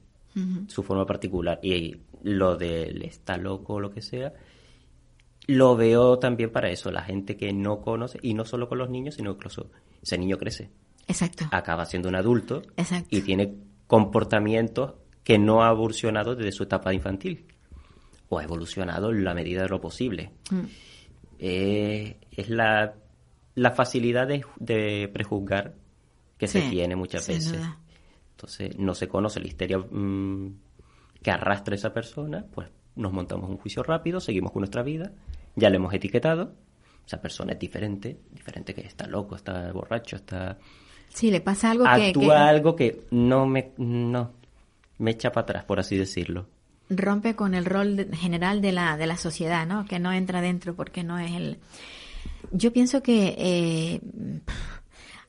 S3: su forma particular. Y lo del está loco o lo que sea, lo veo también para eso, la gente que no conoce, y no solo con los niños, sino incluso ese niño crece,
S1: Exacto.
S3: acaba siendo un adulto
S1: Exacto.
S3: y tiene comportamientos que no ha evolucionado desde su etapa infantil, o ha evolucionado en la medida de lo posible.
S1: Mm.
S3: Eh, es la, la facilidad de, de prejuzgar que se tiene muchas veces.
S1: duda.
S3: Entonces, no se conoce la histeria mm, que arrastra esa persona, pues nos montamos un juicio rápido, seguimos con nuestra vida, ya le hemos etiquetado, esa persona es diferente, diferente que está loco, está borracho, está...
S1: Sí, le pasa algo que,
S3: Actúa
S1: que
S3: algo que no me, no, me echa para atrás, por así decirlo.
S1: rompe con el rol de- general de la, de la sociedad, ¿no? Que no entra dentro porque no es el... Yo pienso que eh,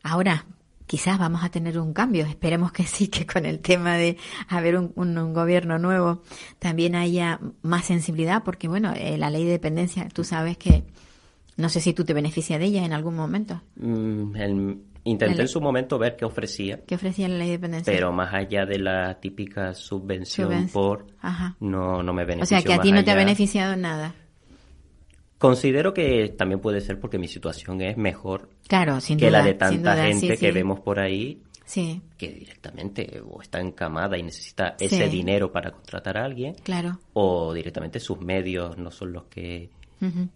S1: ahora quizás vamos a tener un cambio, esperemos que sí, que con el tema de haber un, un- un gobierno nuevo también haya más sensibilidad, porque bueno, eh, la ley de dependencia, tú sabes que no sé si tú te beneficias de ella en algún momento.
S3: Mm, el- intenté en su momento ver qué ofrecía,
S1: ¿Qué ofrecía la ley de dependencia?
S3: pero más allá de la típica subvención
S1: Subven-
S3: por...
S1: Ajá.
S3: No, no me
S1: O
S3: benefició
S1: sea, que a ti no te ha beneficiado en nada.
S3: Considero que también puede ser porque mi situación es mejor
S1: Claro, sin
S3: que
S1: duda.
S3: la de tanta
S1: duda,
S3: gente
S1: sí,
S3: que
S1: sí.
S3: vemos por ahí
S1: Sí,
S3: que directamente o está encamada y necesita ese dinero para contratar a alguien
S1: claro.
S3: o directamente sus medios no son los que
S1: Ujú.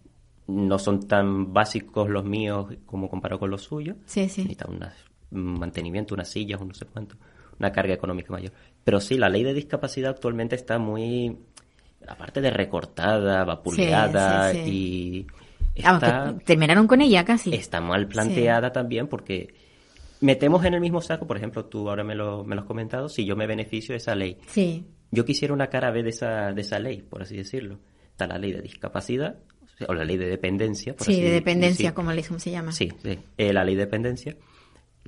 S3: No son tan básicos los míos como comparado con los suyos.
S1: Sí, sí.
S3: Necesita unas- un mantenimiento, unas sillas, un no sé cuánto, una carga económica mayor. Pero sí, la ley de discapacidad actualmente está muy, aparte de recortada, vapuleada
S1: Sí, sí,
S3: y
S1: Vamos,
S3: está,
S1: que terminaron con ella casi.
S3: está mal planteada también porque metemos en el mismo saco, por ejemplo, tú ahora me lo, me lo has comentado, si yo me beneficio de esa ley.
S1: Sí,
S3: Yo quisiera una cara B de esa, de esa ley, por así decirlo. Está la ley de discapacidad, o la ley de dependencia. Por
S1: sí,
S3: así
S1: de dependencia,
S3: decir.
S1: como le se llama.
S3: Sí, sí, eh, la ley de dependencia,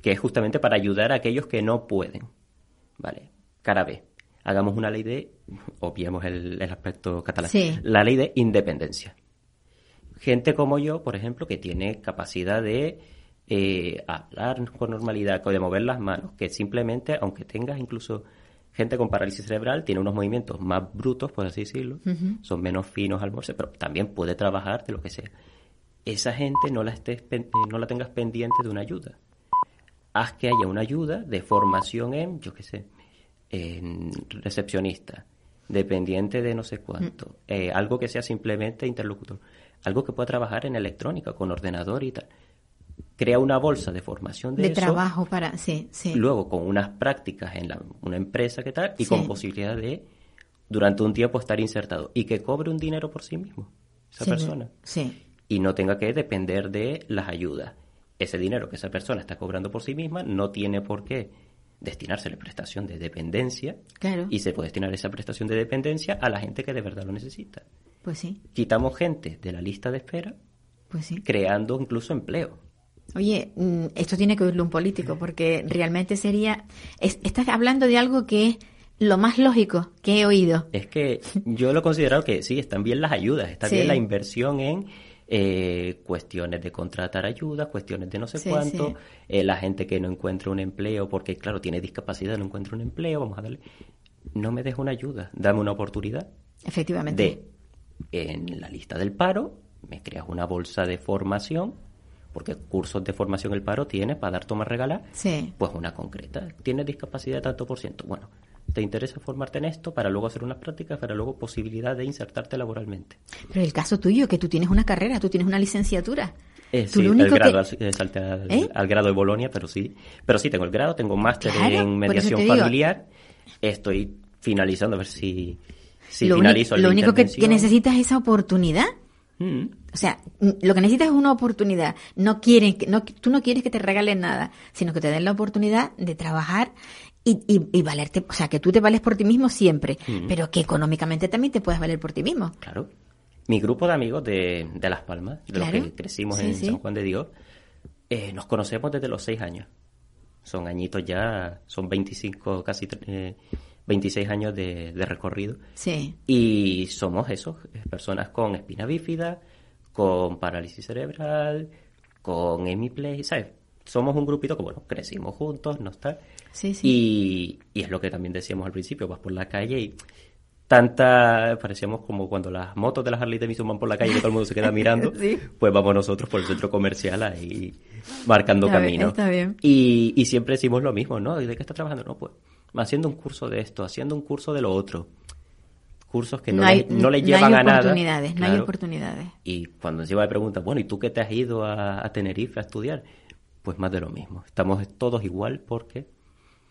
S3: que es justamente para ayudar a aquellos que no pueden. Vale, cara B. Hagamos una ley de, obviemos el, el aspecto catalán,
S1: Sí.
S3: la ley de independencia. Gente como yo, por ejemplo, que tiene capacidad de eh, hablar con normalidad, de mover las manos, que simplemente, aunque tengas incluso gente con parálisis cerebral, tiene unos movimientos más brutos, por así decirlo, son menos finos al morse, pero también puede trabajar de lo que sea. Esa gente no la, estés, eh, no la tengas pendiente de una ayuda. Haz que haya una ayuda de formación en, yo qué sé, en recepcionista, dependiente de no sé cuánto, eh, algo que sea simplemente interlocutor, algo que pueda trabajar en electrónica, con ordenador y tal. Crea una bolsa de formación de,
S1: de
S3: eso,
S1: trabajo para, sí, sí.
S3: luego con unas prácticas en la- una empresa que tal, y
S1: Sí.
S3: con posibilidad de durante un tiempo estar insertado y que cobre un dinero por sí mismo, esa
S1: Sí,
S3: persona
S1: Sí,
S3: y no tenga que depender de las ayudas. ese dinero que esa persona está cobrando por sí misma no tiene por qué destinarse a la prestación de dependencia
S1: Claro.
S3: y se puede destinar esa prestación de dependencia a la gente que de verdad lo necesita.
S1: Pues sí,
S3: Quitamos gente de la lista de espera,
S1: pues sí.
S3: creando incluso empleo.
S1: Oye, mm, esto tiene que oírlo un político, porque realmente sería... es- estás hablando de algo que es lo más lógico que he oído.
S3: Es que yo lo he considerado que sí, están bien las ayudas, está
S1: Sí.
S3: bien la inversión en eh, cuestiones de contratar ayudas, cuestiones de no sé
S1: Sí,
S3: cuánto,
S1: sí.
S3: eh, la gente que no encuentra un empleo porque, claro, tiene discapacidad, no encuentra un empleo, vamos a darle... No me des una ayuda, dame una oportunidad
S1: Efectivamente.
S3: de, en la lista del paro, me creas una bolsa de formación, porque cursos de formación el paro tiene para dar, tomar, regalar,
S1: Sí.
S3: pues una concreta. Tienes discapacidad de tanto por ciento. Bueno, te interesa formarte en esto para luego hacer unas prácticas, para luego posibilidad de insertarte laboralmente.
S1: Pero el caso tuyo, que tú tienes una carrera, tú tienes una licenciatura.
S3: Eh, sí,
S1: lo único
S3: el grado,
S1: que-
S3: al- salté al,
S1: ¿Eh?
S3: al grado de Bolonia, pero sí. Pero sí, tengo el grado, tengo un máster
S1: Claro,
S3: en mediación familiar. Estoy finalizando, a ver si, si
S1: lo
S3: finalizo
S1: lo
S3: la
S1: único que, necesitas es esa oportunidad.
S3: Mm.
S1: O sea, lo que necesitas es una oportunidad. No quieren, que- no, tú no quieres que te regalen nada, sino que te den la oportunidad de trabajar y, y, y valerte. O sea, que tú te vales por ti mismo siempre,
S3: Mm.
S1: pero que económicamente también te puedes valer por ti mismo.
S3: Claro. Mi grupo de amigos de, de Las Palmas, de
S1: Claro.
S3: los que crecimos
S1: Sí,
S3: en
S1: sí.
S3: San Juan de Dios, eh, nos conocemos desde los seis años. Son añitos ya, son 25, casi eh, 26 años de, de recorrido.
S1: Sí.
S3: Y somos eso, personas con espina bífida, con parálisis cerebral, con hemiplay, ¿sabes? Somos un grupito que, bueno, crecimos juntos, ¿no está?
S1: Sí, sí.
S3: Y, y es lo que también decíamos al principio, vas por la calle y tanta, parecíamos como cuando las motos de las Harley Davidson van por la calle y todo el mundo se queda mirando,
S1: Sí.
S3: pues vamos nosotros por el centro comercial ahí marcando
S1: Está bien,
S3: camino.
S1: está bien.
S3: Y, y siempre decimos lo mismo, ¿no? ¿Y de qué estás trabajando? No, pues haciendo un curso de esto, haciendo un curso de lo otro. Cursos que no,
S1: hay,
S3: le, no le
S1: no
S3: llevan
S1: hay
S3: a nada.
S1: oportunidades, no hay oportunidades.
S3: Y cuando encima me preguntan, bueno, ¿y tú qué te has ido a, a Tenerife a estudiar? Pues más de lo mismo. Estamos todos igual porque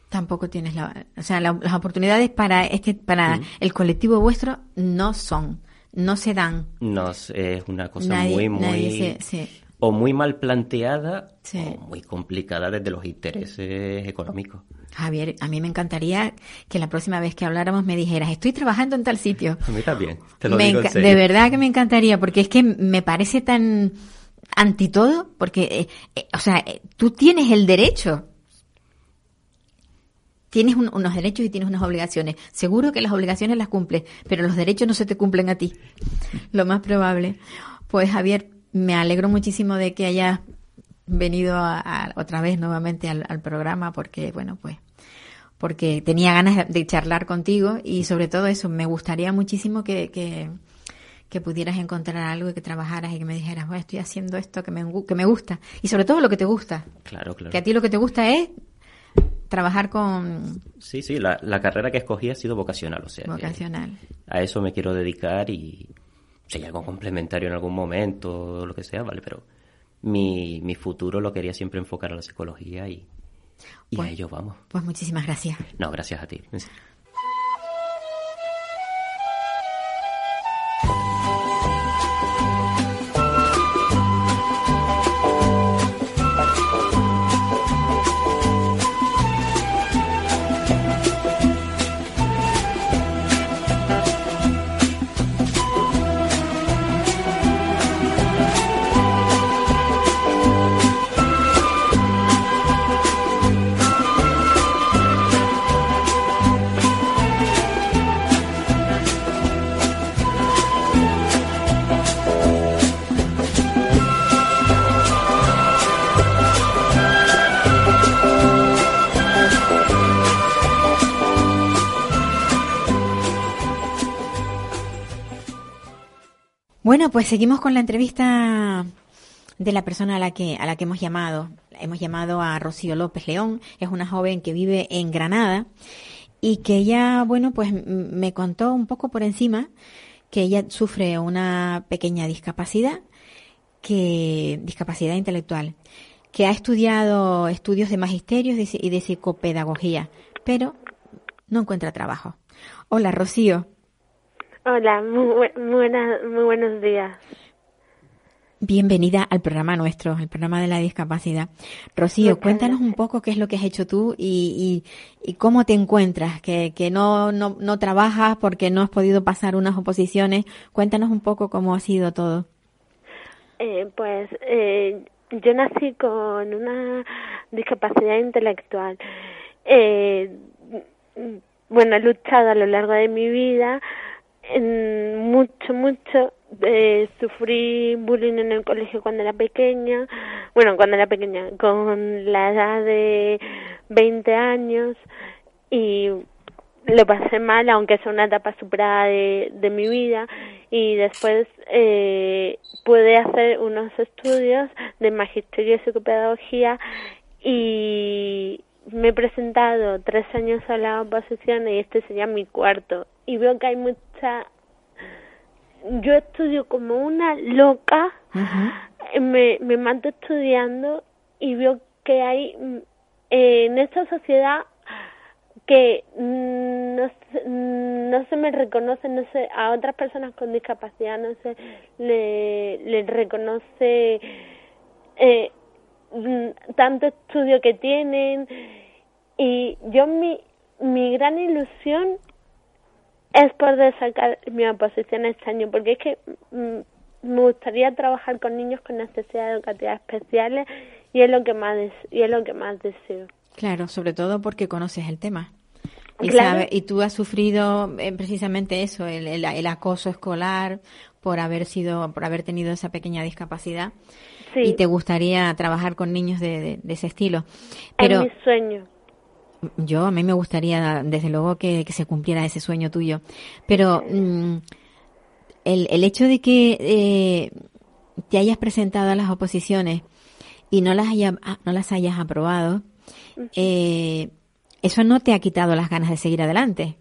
S1: Tampoco tienes la, o sea, la- las oportunidades para es que para el colectivo vuestro no son, no se dan.
S3: nos es una cosa
S1: Nadie-
S3: muy, muy...
S1: se- sí.
S3: O muy mal planteada
S1: Sí.
S3: o muy complicada desde los intereses económicos.
S1: Javier, a mí me encantaría que la próxima vez que habláramos me dijeras, estoy trabajando en tal sitio.
S3: A mí también, te lo
S1: Me
S3: digo en serio.
S1: de verdad que me encantaría, porque es que me parece tan anti todo, porque, eh, eh, o sea, eh, tú tienes el derecho. Tienes un- unos derechos y tienes unas obligaciones. Seguro que las obligaciones las cumples, pero los derechos no se te cumplen a ti. Lo más probable. Pues Javier, me alegro muchísimo de que hayas venido a- a- otra vez nuevamente al, al programa, porque, bueno, pues porque tenía ganas de charlar contigo y sobre todo eso, me gustaría muchísimo que, que, que pudieras encontrar algo y que trabajaras y que me dijeras, bueno, estoy haciendo esto que me, que me gusta y sobre todo lo que te gusta,
S3: Claro, claro.
S1: que a ti lo que te gusta es trabajar con
S3: Sí, sí, la, la carrera que escogí ha sido vocacional, o sea,
S1: vocacional.
S3: a eso me quiero dedicar y si hay algo complementario en algún momento o lo que sea, vale, pero mi, mi futuro lo quería siempre enfocar a la psicología y, y
S1: Pues-
S3: a ello vamos.
S1: Pues muchísimas gracias.
S3: No, gracias a ti.
S1: Seguimos con la entrevista de la persona a la que a la que hemos llamado. Hemos llamado a Rocío López León, es una joven que vive en Granada y que ella, bueno, pues me contó un poco por encima que ella sufre una pequeña discapacidad, que discapacidad intelectual, que ha estudiado estudios de magisterio y de- y de psicopedagogía, pero no encuentra trabajo. Hola, Rocío.
S4: Hola, muy, bu- muy buena- muy buenos días.
S1: Bienvenida al programa nuestro, el programa de la discapacidad. Rocío, cuéntanos un poco qué es lo que has hecho tú y, y, y cómo te encuentras, que, que no, no, no trabajas porque no has podido pasar unas oposiciones. Cuéntanos un poco cómo ha sido todo.
S4: Eh, pues eh, yo nací con una discapacidad intelectual. Eh, bueno, he luchado a lo largo de mi vida en mucho, mucho. Eh, sufrí bullying en el colegio cuando era pequeña, bueno, cuando era pequeña, con la edad de 20 años y lo pasé mal, aunque es una etapa superada de, de mi vida y después eh, pude hacer unos estudios de magisterio y psicopedagogía y me he presentado tres años a la oposición y este sería mi cuarto. Y veo que hay mucha yo estudio como una loca me, me mato estudiando y veo que hay en esta sociedad que no se, no se me reconoce, no sé, a otras personas con discapacidad no se le, le reconoce eh, tanto estudio que tienen y yo mi, mi gran ilusión es poder sacar mi oposición este año porque es que mm, me gustaría trabajar con niños con necesidades educativas especiales y es lo que más y es lo que más deseo.
S1: Claro, sobre todo porque conoces el tema. Y, y tú has sufrido eh, precisamente eso, el, el, acoso escolar por haber sido, por haber tenido esa pequeña discapacidad. Y te gustaría trabajar con niños de, de, ese estilo. Pero,
S4: es mi sueño.
S1: Yo, a mí me gustaría, desde luego, que, que se cumpliera ese sueño tuyo. Pero mm, el, el hecho de que eh, te hayas presentado a las oposiciones y no las, haya, ah, no las hayas aprobado, eh, eso no te ha quitado las ganas de seguir adelante.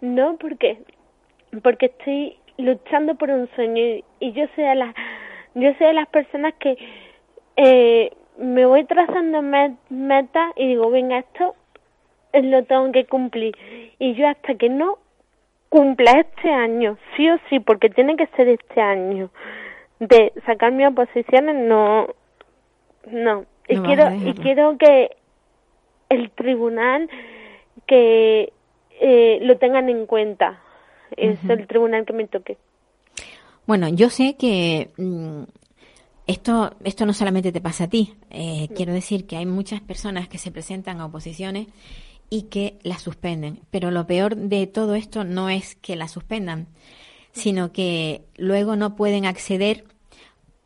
S4: No, porque porque estoy luchando por un sueño y, yo soy de las yo soy de las personas que eh, me voy trazando metas y digo venga esto lo tengo que cumplir y yo hasta que no cumpla este año sí o sí porque tiene que ser este año de sacar mi oposición no no y quiero y quiero que el tribunal que eh, lo tengan en cuenta. Es el tribunal que me toque.
S1: Bueno, yo sé que mm, esto, esto no solamente te pasa a ti. Eh, quiero decir que hay muchas personas que se presentan a oposiciones y que las suspenden. Pero lo peor de todo esto no es que las suspendan, sino que luego no pueden acceder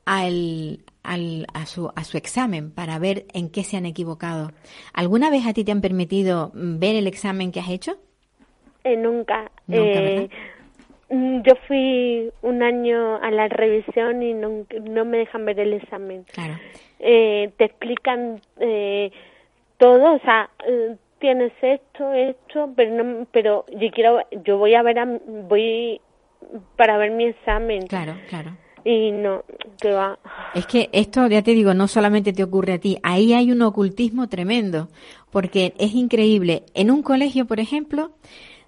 S1: al, al, a, su, a su examen para ver en qué se han equivocado. ¿Alguna vez a ti te han permitido ver el examen que has hecho?
S4: Eh, nunca. eh, mm, yo fui un año a la revisión y no, no me dejan ver el examen.
S1: Claro.
S4: Eh, te explican eh, todo, o sea, eh, tienes esto, esto, pero no, pero yo quiero, yo voy a ver, a, voy para ver mi examen.
S1: Claro, claro
S4: y no, te va.
S1: Es que esto, ya te digo, no solamente te ocurre a ti, ahí hay un ocultismo tremendo, porque es increíble. En un colegio, por ejemplo,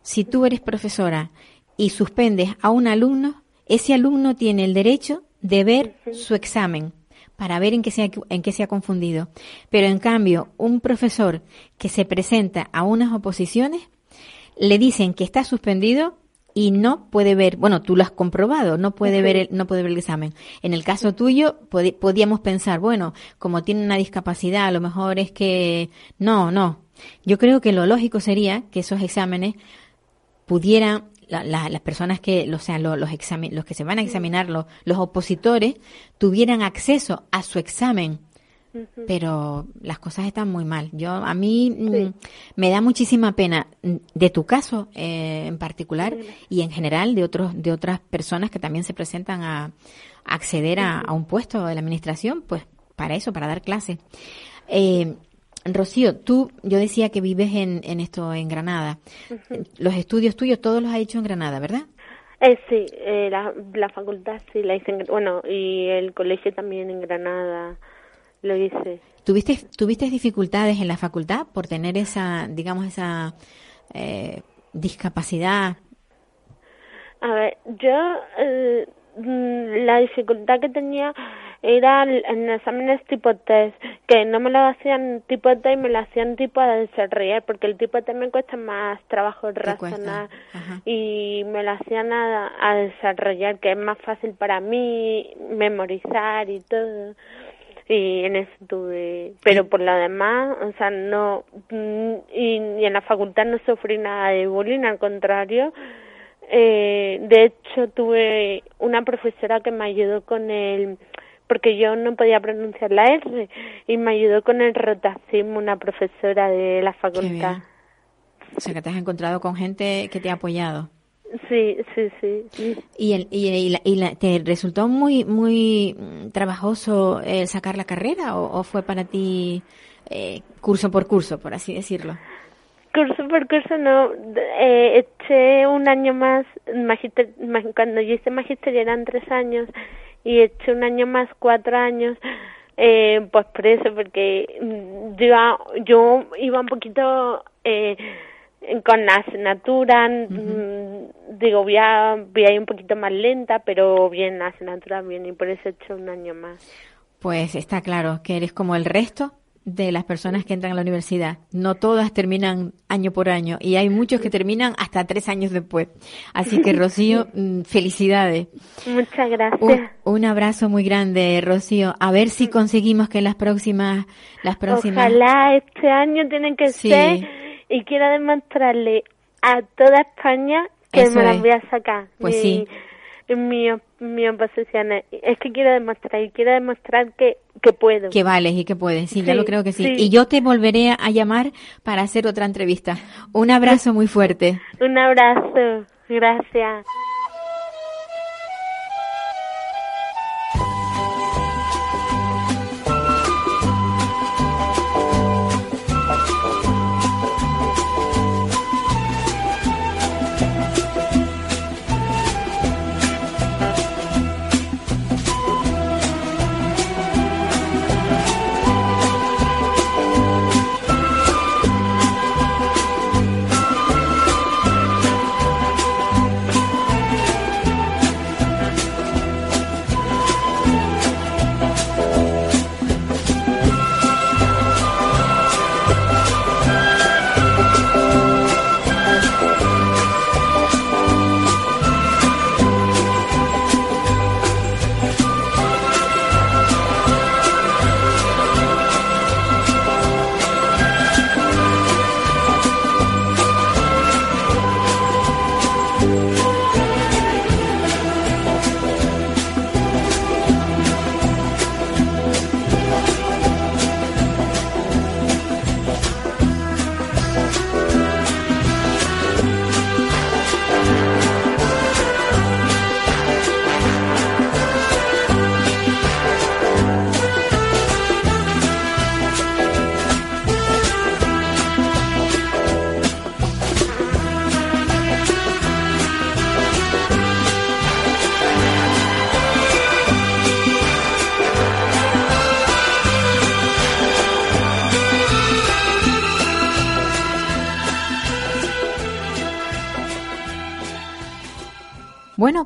S1: si tú eres profesora y suspendes a un alumno, ese alumno tiene el derecho de ver su examen para ver en qué, se ha, en qué se ha confundido. Pero en cambio, un profesor que se presenta a unas oposiciones, le dicen que está suspendido y no puede ver, bueno, tú lo has comprobado, no puede ver el, no puede ver el examen. En el caso tuyo podíamos pensar, bueno, como tiene una discapacidad, a lo mejor es que no, no. Yo creo que lo lógico sería que esos exámenes pudieran las personas que, o sea, los, los, los que se van a examinar, los, los opositores, tuvieran acceso a su examen. Pero las cosas están muy mal. Yo a mí mm, me da muchísima pena mm, de tu caso eh, en particular y en general de otros de otras personas que también se presentan a, acceder a, un puesto de la administración, pues para eso, para dar clases. Eh, Rocío, tú, yo decía que vives en, en esto en Granada. Los estudios tuyos todos los has hecho en Granada, ¿verdad?
S4: Eh, sí, eh, la, la facultad sí la hice en, bueno, y el colegio también en Granada lo hice.
S1: ¿Tuviste, ¿Tuviste dificultades en la facultad por tener esa, digamos, esa eh, discapacidad?
S4: A ver, yo eh, mm, la dificultad que tenía era en exámenes tipo test, que no me lo hacían tipo test, me lo hacían tipo a desarrollar, porque el tipo test me cuesta más trabajo razonar y me lo hacían a, a desarrollar, que es más fácil para mí memorizar y todo. Y en eso tuve, pero por lo demás, o sea, no, mm, y, y en la facultad no sufrí nada de bullying, al contrario, eh, de hecho tuve una profesora que me ayudó con el, porque yo no podía pronunciar la R, y me ayudó con el rotacismo, una profesora de la facultad.
S1: bien. O sea, que te has encontrado con gente que te ha apoyado.
S4: Sí, sí, sí. sí.
S1: ¿Y, el, y, y la- y la- te resultó muy muy trabajoso eh, sacar la carrera o, o fue para ti eh, curso por curso, por así decirlo?
S4: Curso por curso no, eh, eché un año más, magister, ma- cuando yo hice magisterio eran tres años y eché un año más, cuatro años, eh, pues por eso, porque mm, yo, iba- yo iba un poquito eh, con la asignatura, mm, digo, voy a, voy a ir un poquito más lenta, pero bien, la asignatura bien, y por eso he hecho un año más.
S1: Pues está claro que eres como el resto de las personas que entran a la universidad. No todas terminan año por año y hay muchos que terminan hasta tres años después. Así que Rocío, mm, felicidades.
S4: Muchas gracias.
S1: Un, un abrazo muy grande, Rocío. A ver si conseguimos que las próximas, las próximas.
S4: Ojalá este año tienen que
S1: Sí.
S4: ser y quiero demostrarle a toda España que
S1: Eso
S4: me las voy a sacar.
S1: Pues
S4: mi,
S1: sí.
S4: Mi, mi oposición es, es que quiero demostrar y quiero demostrar que, que puedo.
S1: Que vales y que puedes, sí, ya
S4: Sí,
S1: lo creo que sí.
S4: sí.
S1: Y yo te volveré a llamar para hacer otra entrevista. Un abrazo muy fuerte.
S4: Un abrazo. Gracias.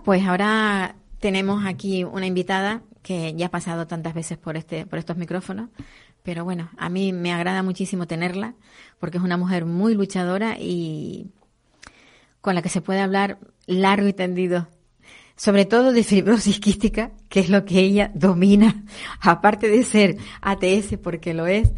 S1: Pues ahora tenemos aquí una invitada que ya ha pasado tantas veces por este, por estos micrófonos, pero bueno, a mí me agrada muchísimo tenerla porque es una mujer muy luchadora y con la que se puede hablar largo y tendido, sobre todo de fibrosis quística, que es lo que ella domina, aparte de ser ATS porque lo es,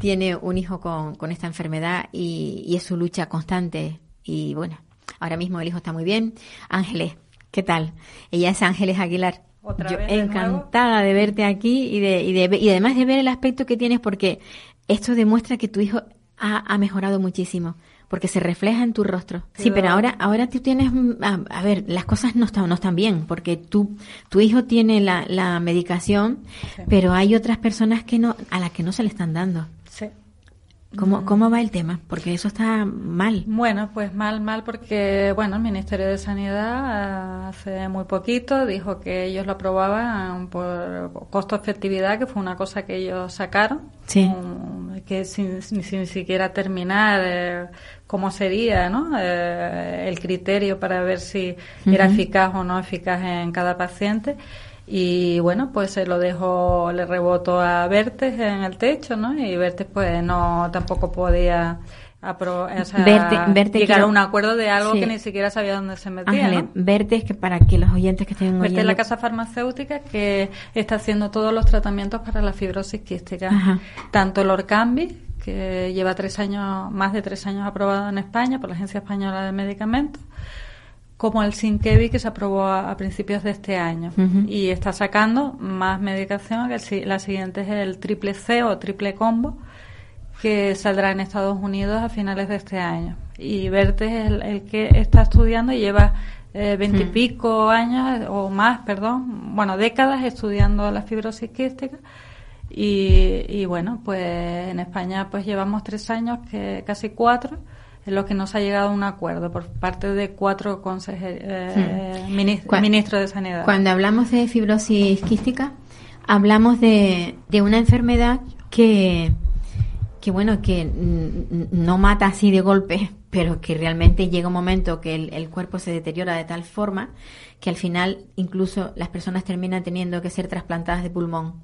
S1: tiene un hijo con, con esta enfermedad y, y es su lucha constante y bueno, ahora mismo el hijo está muy bien. Ángeles, ¿qué tal? Ella es Ángeles Aguilar.
S5: Otra
S1: Yo
S5: vez
S1: encantada de verte aquí y de, y de y además de ver el aspecto que tienes porque esto demuestra que tu hijo ha, ha mejorado muchísimo porque se refleja en tu rostro. Sí, pero ahora ahora tú tienes a, a ver, las cosas no están no están bien porque tú tu hijo tiene la, la medicación,
S5: Sí.
S1: pero hay otras personas que no a las que no se le están dando. ¿Cómo, ¿Cómo va el tema? Porque eso está mal.
S5: Bueno, pues mal, mal, porque bueno, el Ministerio de Sanidad eh, hace muy poquito dijo que ellos lo aprobaban por costo-efectividad, que fue una cosa que ellos sacaron,
S1: Sí.
S5: um, que sin, sin, sin siquiera terminar eh, cómo sería ¿no? Eh, el criterio para ver si era eficaz o no eficaz en cada paciente. Y bueno, pues se lo dejó, le rebotó a Bertes en el techo, ¿no? Y Bertes pues no, tampoco podía apro- o sea,
S1: Verte- verte
S5: llegar
S1: quiero-
S5: a un acuerdo de algo
S1: Sí.
S5: que ni siquiera sabía dónde se metía, ¿no?
S1: Vertes, que para que los oyentes que estén
S5: Verte
S1: oyendo...
S5: es la casa farmacéutica que está haciendo todos los tratamientos para la fibrosis quística.
S1: Ajá.
S5: Tanto el Orcambi, que lleva tres años, más de tres años aprobado en España por la Agencia Española de Medicamentos, como el Sinkevi, que se aprobó a, a principios de este año. Y está sacando más medicación, que el la siguiente es el triple C o triple combo, que saldrá en Estados Unidos a finales de este año. Y Verte es el, el que está estudiando y lleva eh, veintipico años o más, perdón, bueno, décadas estudiando la fibrosis quística. Y, y bueno, pues en España pues llevamos tres años, que casi cuatro, en los que nos ha llegado a un acuerdo por parte de cuatro consejeros, eh,
S1: Cua-
S5: ministros de Sanidad.
S1: Cuando hablamos de fibrosis quística, hablamos de, de una enfermedad que, que bueno, que mm, no mata así de golpe, pero que realmente llega un momento que el, el cuerpo se deteriora de tal forma que al final incluso las personas terminan teniendo que ser trasplantadas de pulmón.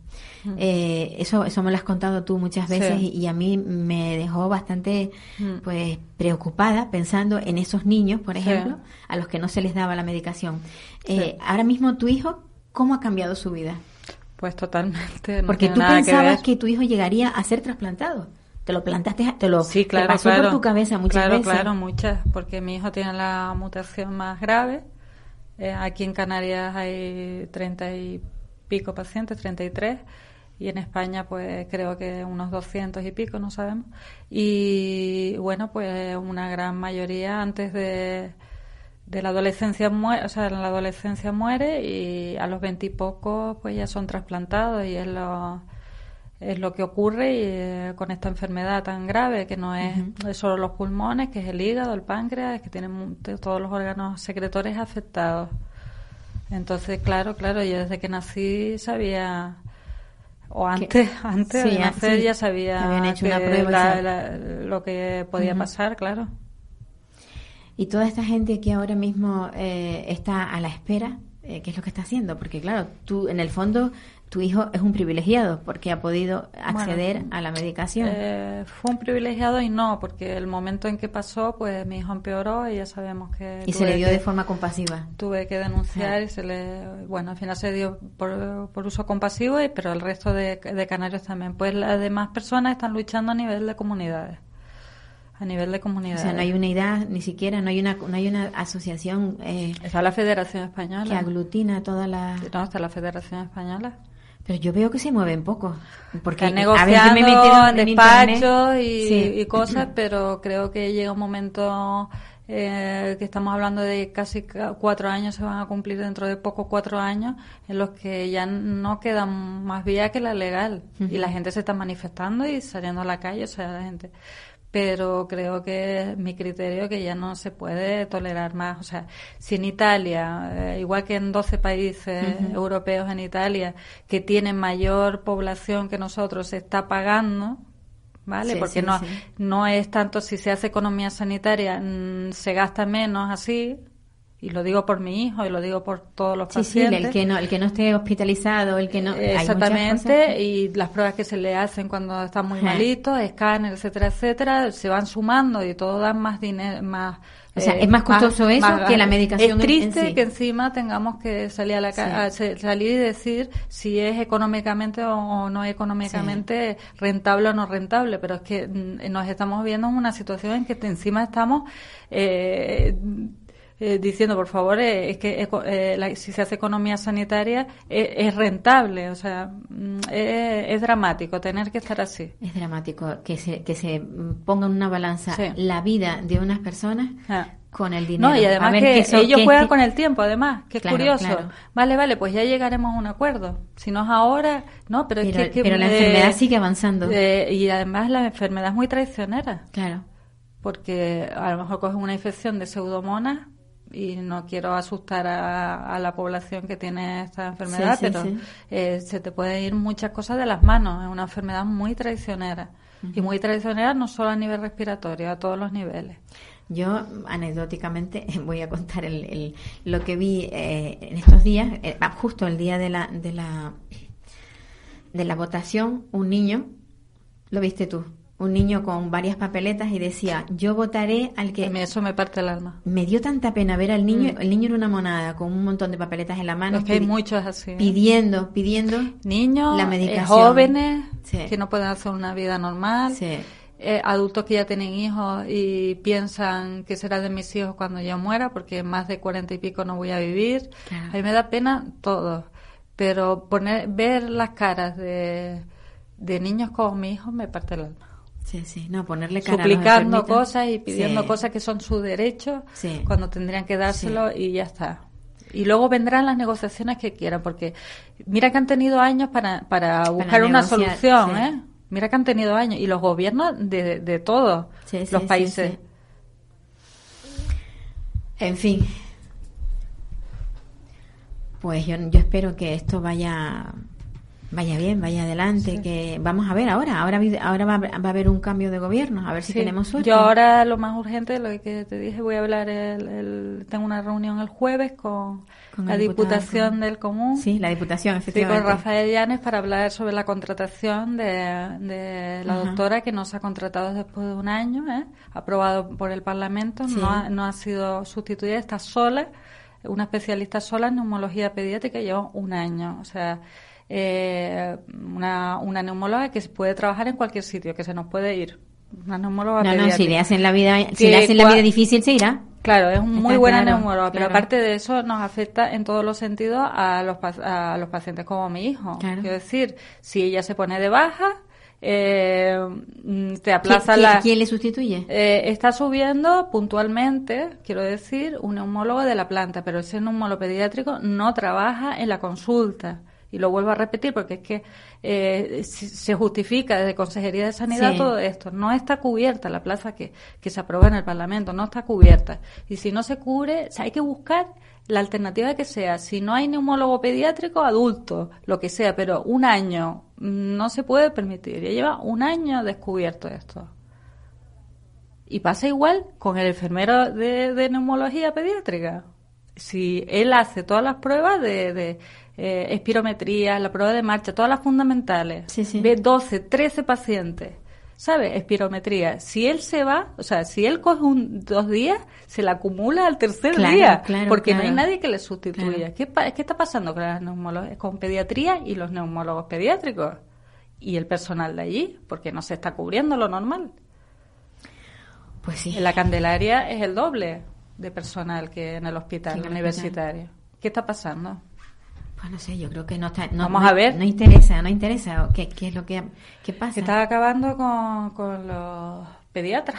S1: Eh, eso, eso me lo has contado tú muchas veces
S5: Sí.
S1: y, y a mí me dejó bastante
S5: Mm.
S1: pues preocupada pensando en esos niños, por
S5: Sí.
S1: ejemplo, a los que no se les daba la medicación. Eh, Ahora mismo tu hijo, ¿cómo ha cambiado su vida?
S5: Pues totalmente. no
S1: Porque tú
S5: nada
S1: pensabas que, tu hijo llegaría a ser trasplantado. Te lo plantaste, te lo
S5: Sí,
S1: te
S5: claro,
S1: pasó
S5: claro.
S1: por tu cabeza muchas
S5: claro,
S1: veces.
S5: Claro, muchas, porque mi hijo tiene la mutación más grave. Eh, aquí en Canarias hay treinta y pico pacientes, 33, y en España pues creo que unos 200 y pico, no sabemos. Y bueno, pues una gran mayoría antes de, de la adolescencia muere, o sea, en la adolescencia muere y a los veintipocos pues ya son trasplantados y es lo es lo que ocurre y, eh, con esta enfermedad tan grave que no es, es solo los pulmones, que es el hígado, el páncreas, que tienen todos los órganos secretores afectados. Entonces, claro, claro, yo desde que nací sabía, o antes, antes
S1: sí,
S5: de nacer
S1: sí,
S5: ya sabía
S1: hecho
S5: que
S1: una prueba
S5: la- la- lo que podía pasar, claro.
S1: Y toda esta gente que ahora mismo eh, está a la espera, eh, ¿qué es lo que está haciendo? Porque claro, tú en el fondo, tu hijo es un privilegiado porque ha podido acceder
S5: Bueno,
S1: a la medicación.
S5: Eh, fue un privilegiado y no, porque el momento en que pasó, pues mi hijo empeoró y ya sabemos que...
S1: y se le dio
S5: que-
S1: de forma compasiva.
S5: tuve que denunciar y se le bueno al final se dio por, por uso compasivo y pero el resto de, de canarios también. Pues las demás personas están luchando a nivel de comunidades a nivel de
S1: O
S5: comunidades
S1: sea, no hay unidad, ni siquiera, no hay una, no hay una asociación eh,
S5: está la Federación
S1: que
S5: Española
S1: aglutina todas las...
S5: no está la Federación Española
S1: Pero yo veo que se mueven poco. Porque
S5: Están
S1: a ver, yo me
S5: negociando
S1: metido
S5: en despachos y,
S1: Sí.
S5: y cosas, pero creo que llega un momento eh, que estamos hablando de casi ca- cuatro años, se van a cumplir dentro de poco cuatro años, en los que ya no queda más vía que la legal. Y la gente se está manifestando y saliendo a la calle, o sea, la gente pero creo que mi criterio que ya no se puede tolerar más. O sea, si en Italia, eh, igual que en 12 países europeos en Italia, que tienen mayor población que nosotros, se está pagando, ¿vale?
S1: Sí,
S5: Porque
S1: sí,
S5: no,
S1: sí.
S5: no es tanto si se hace economía sanitaria, mm, se gasta menos así, y lo digo por mi hijo y lo digo por todos los
S1: Sí, sí,
S5: pacientes.
S1: el que no, el que no esté hospitalizado, el que no.
S5: Exactamente, y las pruebas que se le hacen cuando están muy
S1: Ajá.
S5: malitos, escáner, etcétera, etcétera, se van sumando y todo dan más dinero, más...
S1: O sea, es más costoso eso que la medicación
S5: Es triste
S1: en sí.
S5: que encima tengamos que salir a la
S1: Sí.
S5: a salir y decir si es económicamente o, o no económicamente rentable o no rentable, pero es que mm, nos estamos viendo en una situación en que encima estamos eh, eh, diciendo, por favor, eh, es que eh, la- si se hace economía sanitaria eh, es rentable, o sea, mm, es, es dramático tener que estar así.
S1: Es dramático que se, que se ponga en una balanza
S5: Sí.
S1: la vida de unas personas
S5: Ah.
S1: con el dinero.
S5: No, y además
S1: A ver,
S5: que
S1: eso-
S5: ellos juegan con el tiempo, además, que es curioso.
S1: claro.
S5: Vale, vale, pues ya llegaremos a un acuerdo. Si no es ahora, no, pero, es
S1: Pero-
S5: que, que,
S1: pero la
S5: eh,
S1: enfermedad sigue avanzando.
S5: eh, y además la enfermedad es muy traicionera,
S1: Claro.
S5: porque a lo mejor coges una infección de pseudomonas y no quiero asustar a, a la población que tiene esta enfermedad,
S1: Sí, sí,
S5: pero
S1: sí.
S5: eh, se te pueden ir muchas cosas de las manos. Es una enfermedad muy traicionera. Y muy traicionera no solo a nivel respiratorio, a todos los niveles.
S1: Yo, anecdóticamente, voy a contar el, el- lo que vi eh, en estos días, eh, ah, justo el día de la, de la de la votación, un niño, lo viste tú, un niño con varias papeletas y decía, yo votaré al que...
S5: Eso me parte el alma.
S1: Me dio tanta pena ver al niño,
S5: Mm.
S1: el niño era una monada con un montón de papeletas en la mano,
S5: Es que hay muchos así. ¿eh?
S1: pidiendo, pidiendo
S5: Niños,
S1: la
S5: eh,
S1: medicación.
S5: jóvenes
S1: Sí.
S5: que no pueden hacer una vida normal,
S1: Sí.
S5: eh, adultos que ya tienen hijos y piensan que será de mis hijos cuando yo muera porque más de cuarenta y pico no voy a vivir.
S1: Claro.
S5: A mí me da pena todo, pero poner, ver las caras de, de niños como mi hijo me parte el alma.
S1: Sí, sí, no, ponerle cara
S5: Suplicando cosas y pidiendo
S1: Sí.
S5: cosas que son su derecho
S1: Sí.
S5: cuando tendrían que dárselo y ya está. Y luego vendrán las negociaciones que quieran, porque mira que han tenido años para, para buscar una solución. ¿eh? Mira que han tenido años. Y los gobiernos de, de todos los países.
S1: En fin. Pues yo, yo espero que esto vaya vaya bien, vaya adelante, que vamos a ver ahora, ahora ahora va, a haber- va a haber un cambio de gobierno, a ver si
S5: Sí.
S1: tenemos suerte.
S5: Yo ahora lo más urgente, lo que te dije, voy a hablar, el, el- tengo una reunión el jueves con,
S1: Con
S5: la Diputación del Común.
S1: Sí, la Diputación,
S5: Sí,
S1: efectivamente.
S5: con Rafael Llanes para hablar sobre la contratación de, de la
S1: Ajá.
S5: doctora que nos ha contratado después de un año, ¿eh? aprobado por el Parlamento,
S1: Sí.
S5: no, ha, no ha sido sustituida, está sola, una especialista sola en neumología pediátrica, lleva un año. O sea, eh, una, una neumóloga que se puede trabajar en cualquier sitio, que se nos puede ir. Una neumóloga
S1: No, no, si le hacen la vida, si le hacen la vida difícil se irá.
S5: Claro, es muy
S1: Está
S5: buena
S1: claro,
S5: neumóloga, pero aparte de eso nos afecta en todos los sentidos a los, a los pacientes como mi hijo.
S1: Claro.
S5: Quiero decir, si ella se pone de baja, eh, te aplaza
S1: ¿Quién,
S5: la...
S1: quién le sustituye?
S5: Eh, está subiendo puntualmente, quiero decir, un neumólogo de la planta, pero ese neumólogo pediátrico no trabaja en la consulta. Y lo vuelvo a repetir porque es que eh, se justifica desde Consejería de Sanidad
S1: Sí.
S5: todo esto. No está cubierta la plaza que, que se aprueba en el Parlamento, no está cubierta. Y si no se cubre, o sea, hay que buscar la alternativa que sea. Si no hay neumólogo pediátrico, adulto, lo que sea, pero un año no se puede permitir. Ya lleva un año descubierto esto. Y pasa igual con el enfermero de, de neumología pediátrica. Si él hace todas las pruebas de, de eh, espirometría, la prueba de marcha, todas las fundamentales,
S1: Sí, sí.
S5: ve 12, 13 pacientes, ¿sabe? Espirometría. Si él se va, o sea, si él coge un, dos días, se la acumula al tercer
S1: Claro,
S5: día,
S1: claro,
S5: porque no hay nadie que le sustituya. ¿Qué, ¿Qué está pasando con, las neumolo- con pediatría y los neumólogos pediátricos? Y el personal de allí, porque no se está cubriendo lo normal.
S1: Pues sí.
S5: En la Candelaria es el doble de personal que en el hospital universitario. ¿Qué está pasando?
S1: Pues no sé, yo creo que no está. No,
S5: Vamos
S1: no-
S5: a ver.
S1: No interesa, no interesa. ¿Qué, qué es lo que qué pasa?
S5: Se está acabando con, con los pediatras.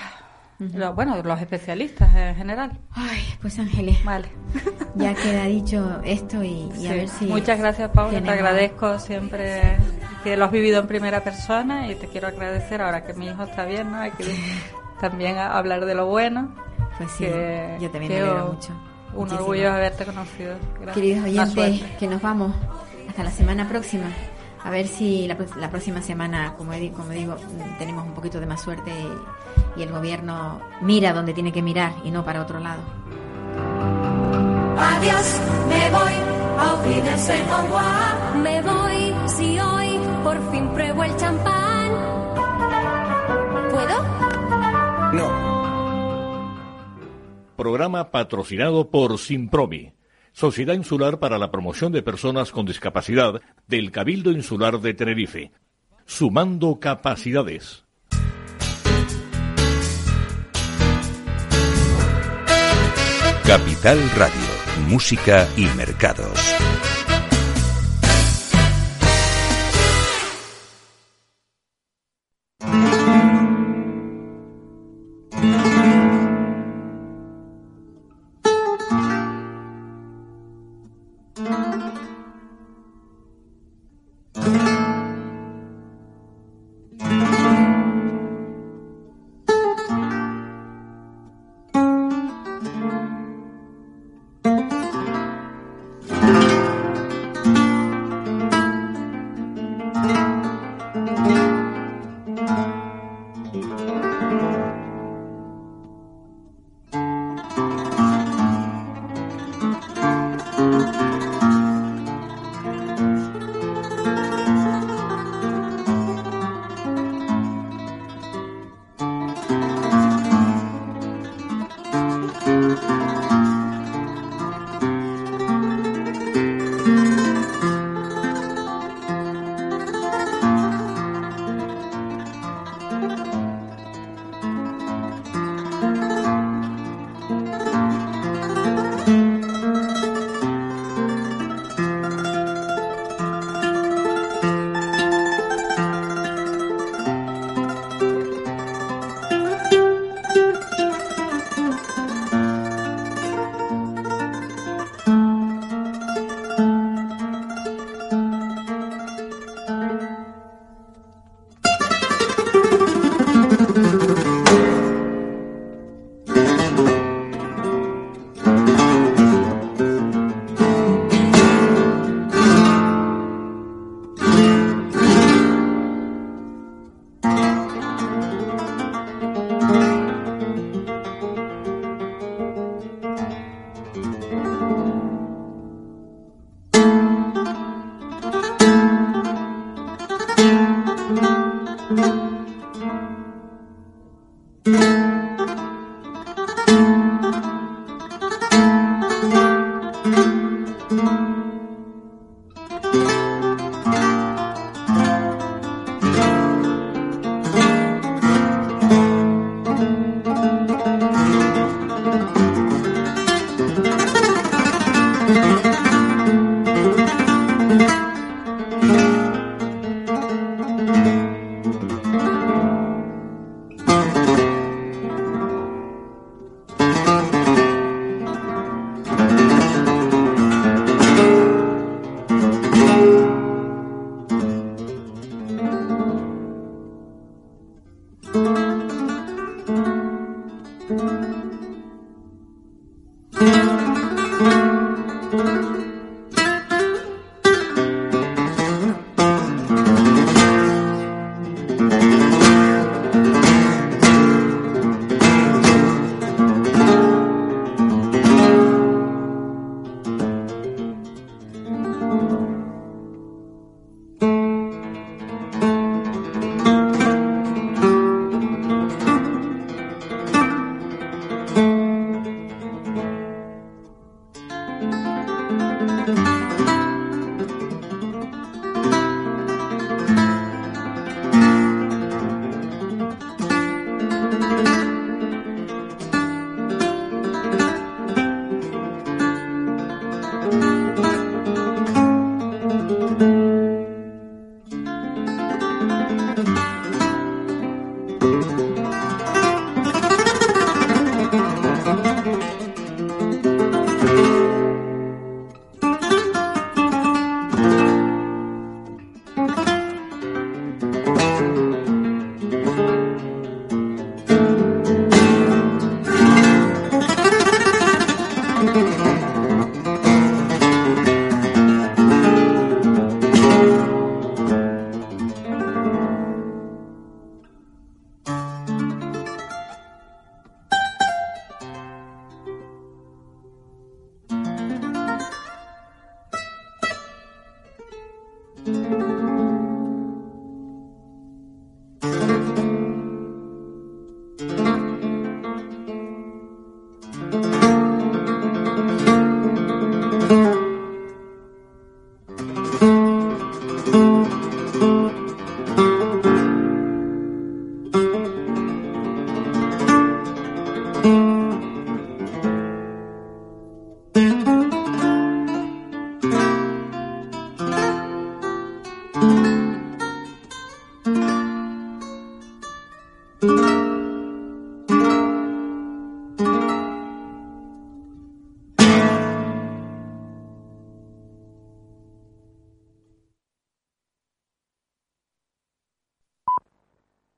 S5: Los- bueno, los especialistas en general.
S1: Ay, pues Ángeles,
S5: Vale.
S1: ya queda dicho esto y, y a
S5: Sí.
S1: ver si.
S5: Muchas gracias, Paula. Te
S1: tenemos-
S5: agradezco siempre que lo has vivido en primera persona y te quiero agradecer ahora que mi hijo está bien, ¿no? Hay que también a- hablar de lo bueno.
S1: Pues sí,
S5: que-
S1: yo también
S5: que
S1: me alegro mucho.
S5: Un
S1: Muchísimo.
S5: orgullo haberte conocido. Gracias.
S1: Queridos oyentes, que nos vamos hasta la semana próxima. A ver si la, próxima semana, como, he como digo, tenemos un poquito de más suerte y, y el gobierno mira donde tiene que mirar y no para otro lado.
S6: Adiós, me voy a Ufines en Agua. Me voy si hoy por fin pruebo el champán. ¿Puedo?
S7: No.
S8: Programa patrocinado por Simpromi, Sociedad Insular para la Promoción de Personas con Discapacidad del Cabildo Insular de Tenerife. Sumando capacidades.
S9: Capital Radio, Música y Mercados.